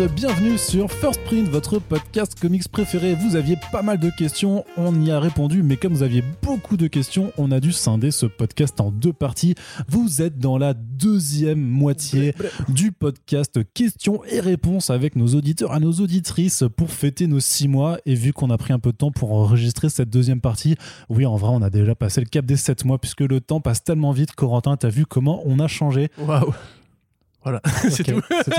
tous, bienvenue sur First Print, votre podcast comics préféré. Vous aviez pas mal de questions, on y a répondu, mais comme vous aviez beaucoup de questions, on a dû scinder ce podcast en deux parties. Vous êtes dans la deuxième moitié du podcast questions et réponses avec nos auditeurs et nos auditrices pour fêter nos six mois. Et vu qu'on a pris un peu de temps pour enregistrer cette deuxième partie, oui, en vrai, on a déjà passé le cap des sept mois puisque le temps passe tellement vite. Corentin, t'as vu comment on a changé? Waouh voilà, c'est tout. tout.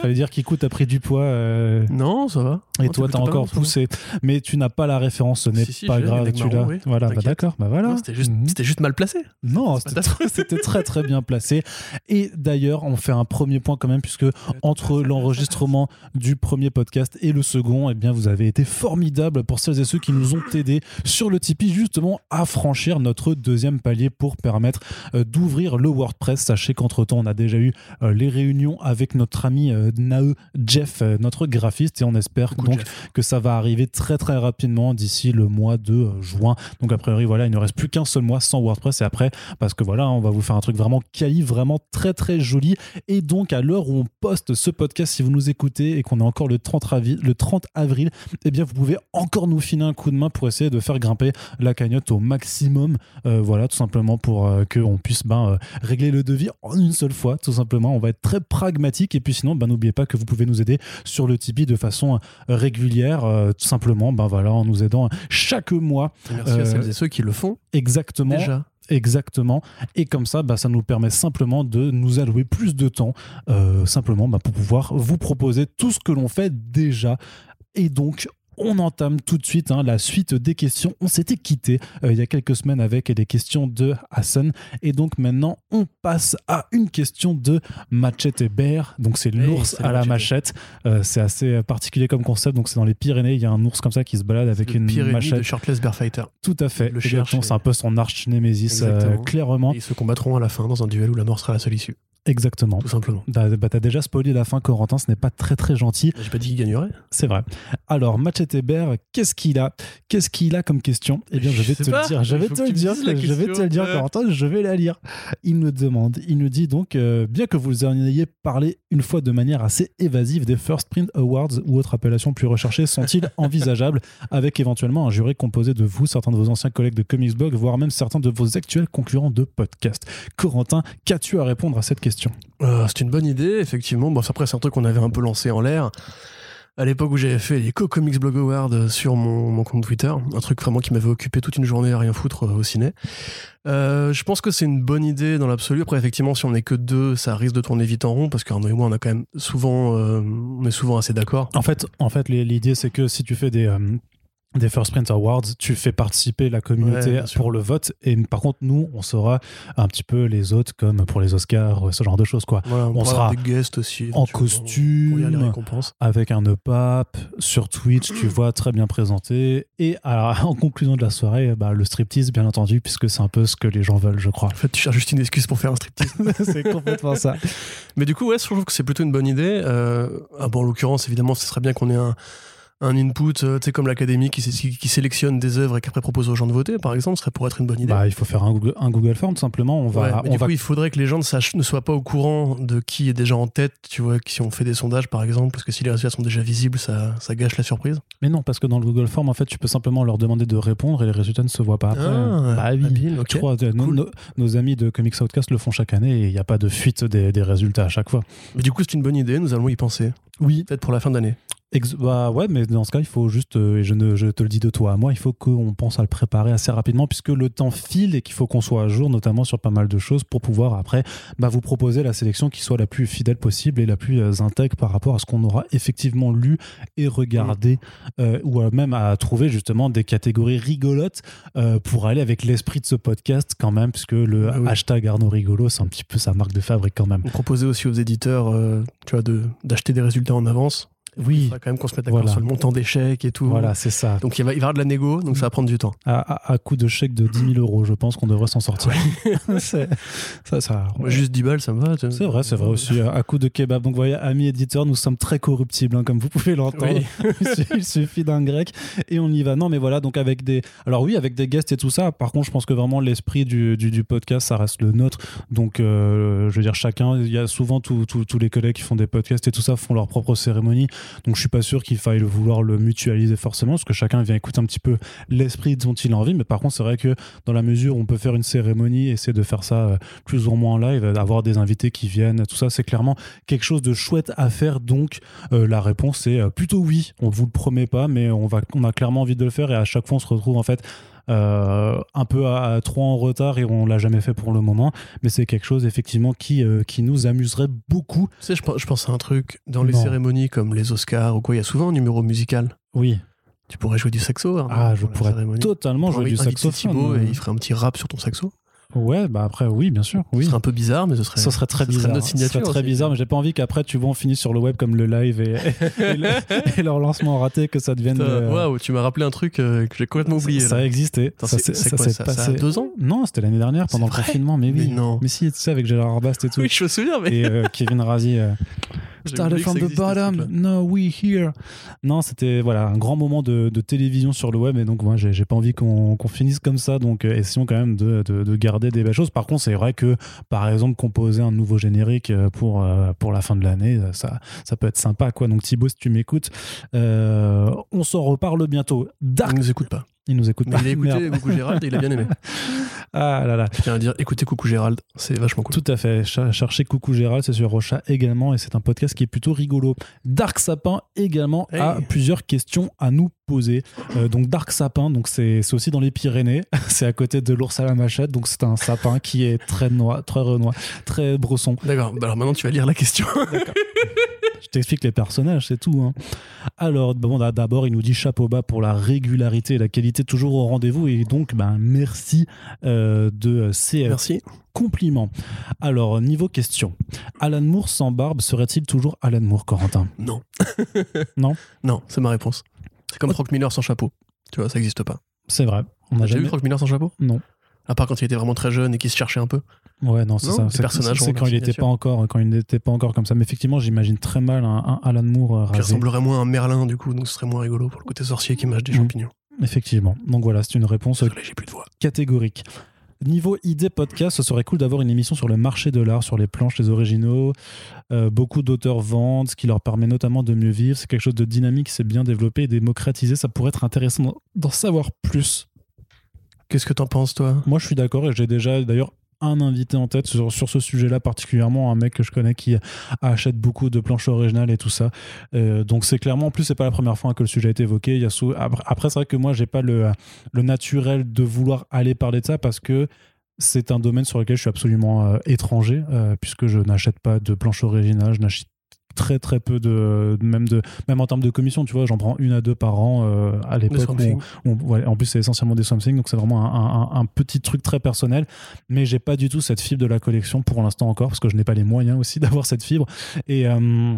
Fallait dire qu'écoute, t'as pris du poids. euh, Non, ça va. Et Non, toi, t'as encore ça poussé. Mais tu n'as pas la référence, ce n'est Si, si, pas grave, tu l'as. oui, voilà, bah d'accord, bah voilà. C'était juste, Mhm. juste mal placé. Non, c'était très, très bien placé. Et d'ailleurs, on fait un premier point quand même, puisque entre l'enregistrement du premier podcast et le second, eh bien, vous avez été formidable pour celles et ceux qui nous ont aidés sur le Tipeee, justement, à franchir notre deuxième palier pour permettre euh, d'ouvrir le WordPress. Sachez qu'entre-temps, on a déjà eu euh, les réunions avec notre ami euh, Nae Jeff, euh, notre graphiste, et on espère Coucou, donc Jeff. que ça va arriver très très rapidement d'ici le mois de euh, juin. Donc a priori voilà, il ne reste plus qu'un seul mois sans WordPress et après parce que voilà, on va vous faire un truc vraiment quali, vraiment très très joli et donc à l'heure où on poste ce podcast si vous nous écoutez et qu'on est encore le 30 avril, le 30 avril, eh bien vous pouvez encore nous filer un coup de main pour essayer de faire grimper la cagnotte au maximum Euh, voilà, tout simplement pour euh, qu'on puisse ben, régler le devis en une seule fois, tout simplement. On va être très pragmatique et puis sinon, ben, n'oubliez pas que vous pouvez nous aider sur le Tipeee de façon euh, régulière, euh, tout simplement, ben voilà, en nous aidant chaque mois, Merci Euh, à celles et ceux qui le font exactement. déjà. Exactement. Et comme ça, bah, ça nous permet simplement de nous allouer plus de temps, euh, simplement bah, pour pouvoir vous proposer tout ce que l'on fait déjà. Et donc, on entame tout de suite hein, la suite des questions. On s'était quitté euh, il y a quelques semaines avec les questions de Hassan. Et donc maintenant, on passe à une question de Machette et Bear. Donc c'est Hey, l'ours à la machette. Euh, c'est assez particulier comme concept. Donc c'est dans les Pyrénées. Il y a un ours comme ça qui se balade avec une machette. de Shirtless Bear Fighter. Tout à fait. Le et- C'est un peu son arch némésis, euh, clairement. Et ils se combattront à la fin dans un duel où la mort sera la seule issue. Exactement. Tout simplement. Bah, bah, t'as déjà spoilé la fin, Corentin, ce n'est pas très très gentil, J'ai pas dit qu'il gagnerait. c'est vrai. Alors, Machete Bear, qu'est-ce qu'il a? Qu'est-ce qu'il a comme question? Eh bien, je vais te pas. le dire, je vais te le dire, je vais te le dire. Corentin, je vais la lire. Il nous demande, il nous dit donc, euh, bien que vous en ayez parlé une fois de manière assez évasive des First Print Awards ou autres appellations plus recherchées, sont-ils envisageables? Avec éventuellement un jury composé de vous, certains de vos anciens collègues de Comics Blog, voire même certains de vos actuels concurrents de podcast Corentin, qu'as-tu à répondre à cette question? Euh, c'est une bonne idée, effectivement. Bon, après, c'est un truc qu'on avait un peu lancé en l'air. À l'époque où j'avais fait les Co-Comics Blog Awards sur mon, mon compte Twitter, un truc vraiment qui m'avait occupé toute une journée à rien foutre euh, au ciné. Euh, je pense que c'est une bonne idée dans l'absolu. Après, effectivement, si on n'est que deux, ça risque de tourner vite en rond parce qu'Arnaud et moi, on a quand même souvent, euh, on est souvent assez d'accord. En fait, en fait l'idée, c'est que si tu fais des, euh, des First Print Awards, tu fais participer la communauté Ouais, pour le vote. Et par contre, nous, on sera un petit peu les autres, comme pour les Oscars, ce genre de choses, quoi. On, sera des guests aussi. En costume, avec un EPAP, sur Twitch, tu vois, très bien présenté. Et alors, en conclusion de la soirée, bah, le striptease, bien entendu, puisque c'est un peu ce que les gens veulent, je crois. En fait, tu cherches juste une excuse pour faire un striptease. c'est complètement ça. Mais du coup, ouais, je trouve que c'est plutôt une bonne idée. Euh, ah bon, en l'occurrence, évidemment, ce serait bien qu'on ait un, un input, euh, tu sais, comme l'académie qui, sé- qui sélectionne des œuvres et qui après propose aux gens de voter, par exemple, serait pour être une bonne idée. Bah, il faut faire un Google, un Google Form, tout simplement. On va, Ouais, mais on du va coup, il faudrait que les gens ne, sachent, ne soient pas au courant de qui est déjà en tête, tu vois, si on fait des sondages, par exemple, parce que si les résultats sont déjà visibles, ça, ça gâche la surprise. Mais non, parce que dans le Google Form, en fait, tu peux simplement leur demander de répondre et les résultats ne se voient pas après. Ah, bah oui. habile. Je crois, euh, nos, Cool. nos- nos amis de Comics Outcast le font chaque année et il n'y a pas de fuite des, des résultats à chaque fois. Mais du coup, c'est une bonne idée, nous allons y penser. Oui. Peut-être pour la fin d'année. Ex- bah ouais, mais dans ce cas, il faut juste, euh, et je, ne, je te le dis de toi à moi, il faut qu'on pense à le préparer assez rapidement puisque le temps file et qu'il faut qu'on soit à jour, notamment sur pas mal de choses, pour pouvoir après bah, vous proposer la sélection qui soit la plus fidèle possible et la plus euh, intègre par rapport à ce qu'on aura effectivement lu et regardé, euh, ou même à trouver justement des catégories rigolotes euh, pour aller avec l'esprit de ce podcast quand même, puisque le Ah oui. hashtag Arnaud Rigolo, c'est un petit peu sa marque de fabrique quand même. On proposait aussi aux éditeurs, euh, tu vois, de- d'acheter des résultats en avance. Oui. Il faudra quand même qu'on se mette d'accord Voilà. sur le montant des chèques et tout. Voilà, c'est ça. Donc il va, il va y avoir de la négo, donc ça va prendre du temps. À, à, à coup de chèque de 10 000 euros, je pense qu'on devrait s'en sortir. Ça, ça, juste 10 balles, ça me va. C'est vrai, c'est vrai aussi. À coup de kebab. Donc, vous voyez, amis éditeurs, nous sommes très corruptibles, hein, comme vous pouvez l'entendre. Oui. Il suffit- d'un grec et on y va. Non, mais voilà, donc avec des. Alors, oui, avec des guests et tout ça. Par contre, je pense que vraiment l'esprit du, du, du podcast, ça reste le nôtre. Donc, euh, je veux dire, chacun, il y a souvent tous les collègues qui font des podcasts et tout ça font leur propre cérémonie. Donc, je suis pas sûr qu'il faille vouloir le mutualiser forcément, parce que chacun vient écouter un petit peu l'esprit dont il a envie. Mais par contre, c'est vrai que dans la mesure où on peut faire une cérémonie, essayer de faire ça euh, plus ou moins en live, avoir des invités qui viennent, tout ça, c'est clairement quelque chose de chouette à faire. Donc, euh, la réponse est euh, plutôt oui. On vous le promet pas, mais on, on a clairement envie de le faire et à chaque fois, on se retrouve en fait. Euh, un peu à, à trop en retard et on l'a jamais fait pour le moment mais c'est quelque chose effectivement qui, euh, qui nous amuserait beaucoup Tu sais, je, pense- je pense à un truc. Dans les Non. cérémonies comme les Oscars ou quoi, il y a souvent un numéro musical. oui Tu pourrais jouer du saxo. Arnaud, ah je pourrais totalement jouer du saxophone Thibaut et il ferait un petit rap sur ton saxo. Ouais bah après oui bien sûr Ce oui serait un peu bizarre, mais ce serait. Ça serait très ce serait bizarre. notre Ce signature serait très aussi. bizarre, mais j'ai pas envie qu'après, tu vois, on finisse sur le web comme le live et, et, le- et leur lancement raté, que ça devienne. Euh, Waouh, tu m'as rappelé un truc euh, que j'ai complètement oublié. Ça a là. existé. Attends, ça s'est- ça- ça? A deux ans? Non, c'était l'année dernière pendant le confinement, mais oui. Mais non. Mais si, tu sais, avec Gérard Arbast et tout. Oui, je me souviens, mais. Et euh, Kevin Razi. euh, Started from the bottom, no, we here. Non, c'était voilà un grand moment de, de télévision sur le web et donc moi j'ai j'ai pas envie qu'on finisse comme ça donc euh, essayons quand même de, de- de garder des belles choses. Par contre, c'est vrai que par exemple composer un nouveau générique euh, pour euh, pour la fin de l'année, ça ça peut être sympa quoi. Donc Thibaut, si tu m'écoutes, euh, on s'en reparle bientôt. Dark, Il nous écoute pas. il nous écoute pas. il a écouté. Coucou Gérald et il a bien aimé. Ah là là. Je tiens à dire, écoutez Coucou Gérald, c'est vachement cool. Tout à fait. Ch- cherchez Coucou Gérald, c'est sur Rocha également, et c'est un podcast qui est plutôt rigolo. Dark Sapin également a plusieurs questions à nous poser. Euh, donc Dark Sapin, donc c'est aussi dans les Pyrénées, c'est à côté de l'ours à la machette, donc c'est un sapin qui est très noir, très renois, très bresson. D'accord, bah alors maintenant tu vas lire la question. Je t'explique les personnages, c'est tout. hein. Alors, bon, d- d'abord, il nous dit chapeau bas pour la régularité et la qualité toujours au rendez-vous, et donc, ben, merci euh, de CF Merci. compliment. Alors, niveau question. Alan Moore sans barbe serait-il toujours Alan Moore, Corentin? Non. Non? Non, c'est ma réponse. C'est comme Frank Miller sans chapeau. Tu vois, ça n'existe pas. C'est vrai. On n'a J'ai vu jamais. Frank Miller sans chapeau? Non. À part quand il était vraiment très jeune et qu'il se cherchait un peu. Ouais, non, c'est ça. C'est quand il n'était pas encore, quand il n'était pas encore comme ça. Mais effectivement, j'imagine très mal un, un Alan Moore euh, Qui rasé. ressemblerait moins à un Merlin du coup, donc ce serait moins rigolo pour le côté sorcier qui mâche des Mm. champignons. Effectivement. Donc voilà, c'est une réponse Désolé, j'ai plus de voix. catégorique. Niveau idée podcast, ce serait cool d'avoir une émission sur le marché de l'art, sur les planches, les originaux. Euh, beaucoup d'auteurs vendent, ce qui leur permet notamment de mieux vivre. C'est quelque chose de dynamique, c'est bien développé et démocratisé. Ça pourrait être intéressant d'en- d'en savoir plus. Qu'est-ce que t'en penses, toi? Moi, je suis d'accord et j'ai déjà d'ailleurs un invité en tête sur, ce sujet-là particulièrement, un mec que je connais qui achète beaucoup de planches originales et tout ça. Euh, donc c'est clairement, en plus, c'est pas la première fois que le sujet a été évoqué. Il y a sou- Après, c'est vrai que moi, j'ai pas le, le naturel de vouloir aller parler de ça parce que c'est un domaine sur lequel je suis absolument euh, étranger, euh, puisque je n'achète pas de planches originales, je n'achète très très peu de même de même en termes de commission tu vois j'en prends une à deux par an euh, à l'époque ouais, en plus, c'est essentiellement des Swamp Thing, donc c'est vraiment un, un- un petit truc très personnel. Mais j'ai pas du tout cette fibre de la collection pour l'instant encore, parce que je n'ai pas les moyens aussi d'avoir cette fibre. Et. euh,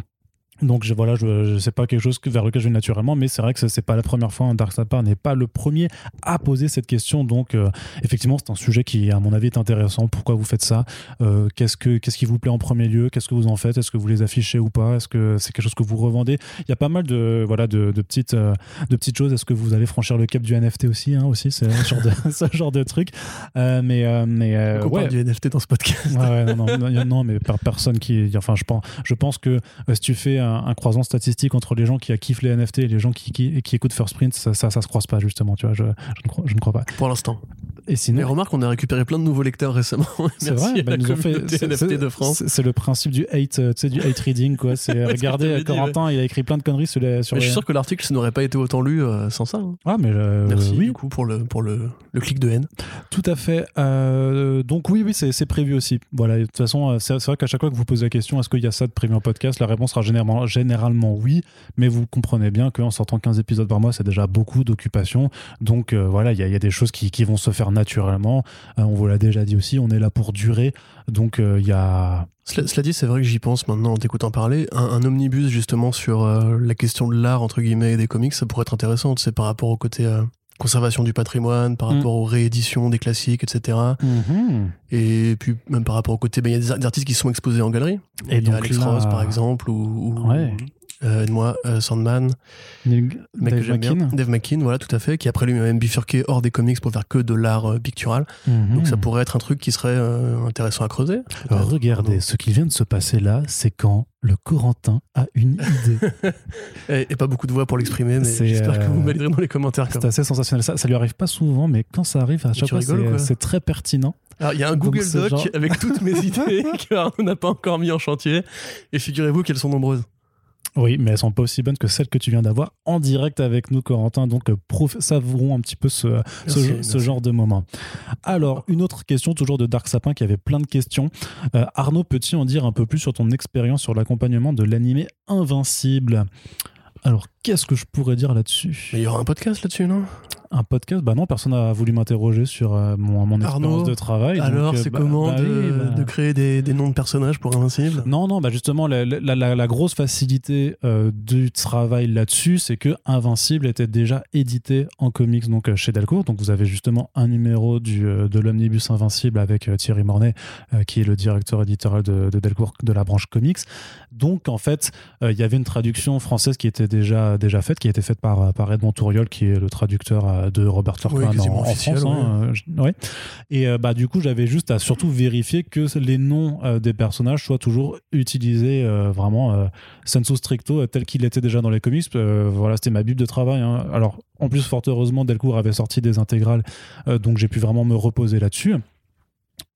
donc je, voilà, je, je sais pas quelque chose que- vers lequel je vais naturellement, mais c'est vrai que c'est- pas la première fois. hein, Dark Sapper n'est pas le premier à poser cette question. Donc euh, effectivement, c'est un sujet qui, à mon avis, est intéressant. Pourquoi vous faites ça? Euh, Qu'est-ce que qu'est-ce qui vous plaît en premier lieu? Qu'est-ce que vous en faites? Est-ce que vous les affichez ou pas? Est-ce que c'est quelque chose que vous revendez? Il y a pas mal de voilà de, de petites euh, de petites choses. Est-ce que vous allez franchir le cap du NFT aussi hein, aussi? C'est ce genre de ce genre de truc. Mais mais Donc on ouais. parle du NFT dans ce podcast. Ouais, ouais, non, non, non, non, mais par personne qui. Enfin, je pense, je pense que si tu fais un, un croisement statistique entre les gens qui kiffent les NFT et les gens qui, qui, écoutent First Print, ça, ça, se croise pas, justement, tu vois, je ne crois pas. Pour l'instant. Et Mais sinon. remarque, on a récupéré plein de nouveaux lecteurs récemment. C'est vrai, bah, nous ont fait. c'est- de France. c'est- le principe du hate, euh, tu sais, du hate reading, quoi. C'est Ouais, ce dit, Corentin, il a écrit plein de conneries sur les. Sur Mais je suis sûr que l'article n'aurait pas été autant lu euh, sans ça. hein. Ah, mais euh, Merci oui, du coup pour le, pour le, le clic de haine. Tout à fait. Euh, donc oui, oui, c'est prévu aussi. Voilà. De toute façon, c'est vrai qu'à chaque fois que vous posez la question, est-ce qu'il y a ça de prévu en podcast, la réponse sera généralement, généralement oui. Mais vous comprenez bien qu'en sortant 15 épisodes par mois, c'est déjà beaucoup d'occupation. Donc voilà, il y, y a des choses qui, qui vont se faire naturellement. Euh, on vous l'a déjà dit aussi, on est là pour durer. Donc il y a. Cela, cela dit, c'est vrai que j'y pense maintenant en t'écoutant parler. Un, un omnibus justement sur euh, la question de l'art entre guillemets et des comics, ça pourrait être intéressant. C'est par rapport au côté euh, conservation du patrimoine, par Mm. rapport aux rééditions des classiques, etc. Mhm. Et puis même par rapport au côté, ben, il y a des ar- des artistes qui sont exposés en galerie. Et il y a donc Alex là- Ross par exemple, ou, ou Ouais. Euh, moi, euh, Sandman, Neil- mec que Dave bien. McKean. Dave McKean, voilà, tout à fait, qui après lui même bifurqué hors des comics pour faire que de l'art euh, pictural. Mhm. Donc ça pourrait être un truc qui serait euh, intéressant à creuser. Regardez, ce qui vient de se passer là, c'est quand le Corentin a une idée. Et, et pas beaucoup de voix pour l'exprimer, mais j'espère que vous validerez dans les commentaires. C'est assez sensationnel. Ça, ça lui arrive pas souvent, mais quand ça arrive, à chaque fois, c'est- très pertinent. Alors, il y a un Donc, Google Doc genre- avec toutes mes idées que Arnaud n'a pas encore mis en chantier. Et figurez-vous qu'elles sont nombreuses. Oui, mais elles sont pas aussi bonnes que celles que tu viens d'avoir en direct avec nous, Corentin. Donc, euh, prof- savourons un petit peu ce, ce, Merci, ce merci. genre de moment. Alors, une autre question, toujours de Dark Sapin, qui avait plein de questions. Euh, Arnaud, peux-tu en dire un peu plus sur ton expérience sur l'accompagnement de l'animé Invincible? Alors, qu'est-ce que je pourrais dire là-dessus? Il y aura un podcast là-dessus, non? Un podcast Bah non, personne n'a voulu m'interroger sur euh, mon, mon expérience de travail. Alors, euh, c'est bah- comment bah de, bah- de créer des, des noms de personnages pour Invincible? Non, non, bah justement, la, la- la- la grosse facilité euh, du travail là-dessus, c'est que Invincible était déjà édité en comics donc chez Delcourt. Donc vous avez justement un numéro du, de l'omnibus Invincible avec Thierry Mornay, euh, qui est le directeur éditorial de, de Delcourt de la branche comics. Donc en fait, euh, il y avait une traduction française qui était déjà, déjà faite, qui a été faite par, par Edmond Touriol, qui est le traducteur euh, de Robert en, quasiment en officiel, France. hein, je- ouais. Et euh, bah, du coup, j'avais juste à surtout vérifier que les noms euh, des personnages soient toujours utilisés vraiment sensu stricto, tel qu'il était déjà dans les comics. Voilà, c'était ma bible de travail. hein. Alors, en plus, fort heureusement, Delcourt avait sorti des intégrales, donc j'ai pu vraiment me reposer là-dessus.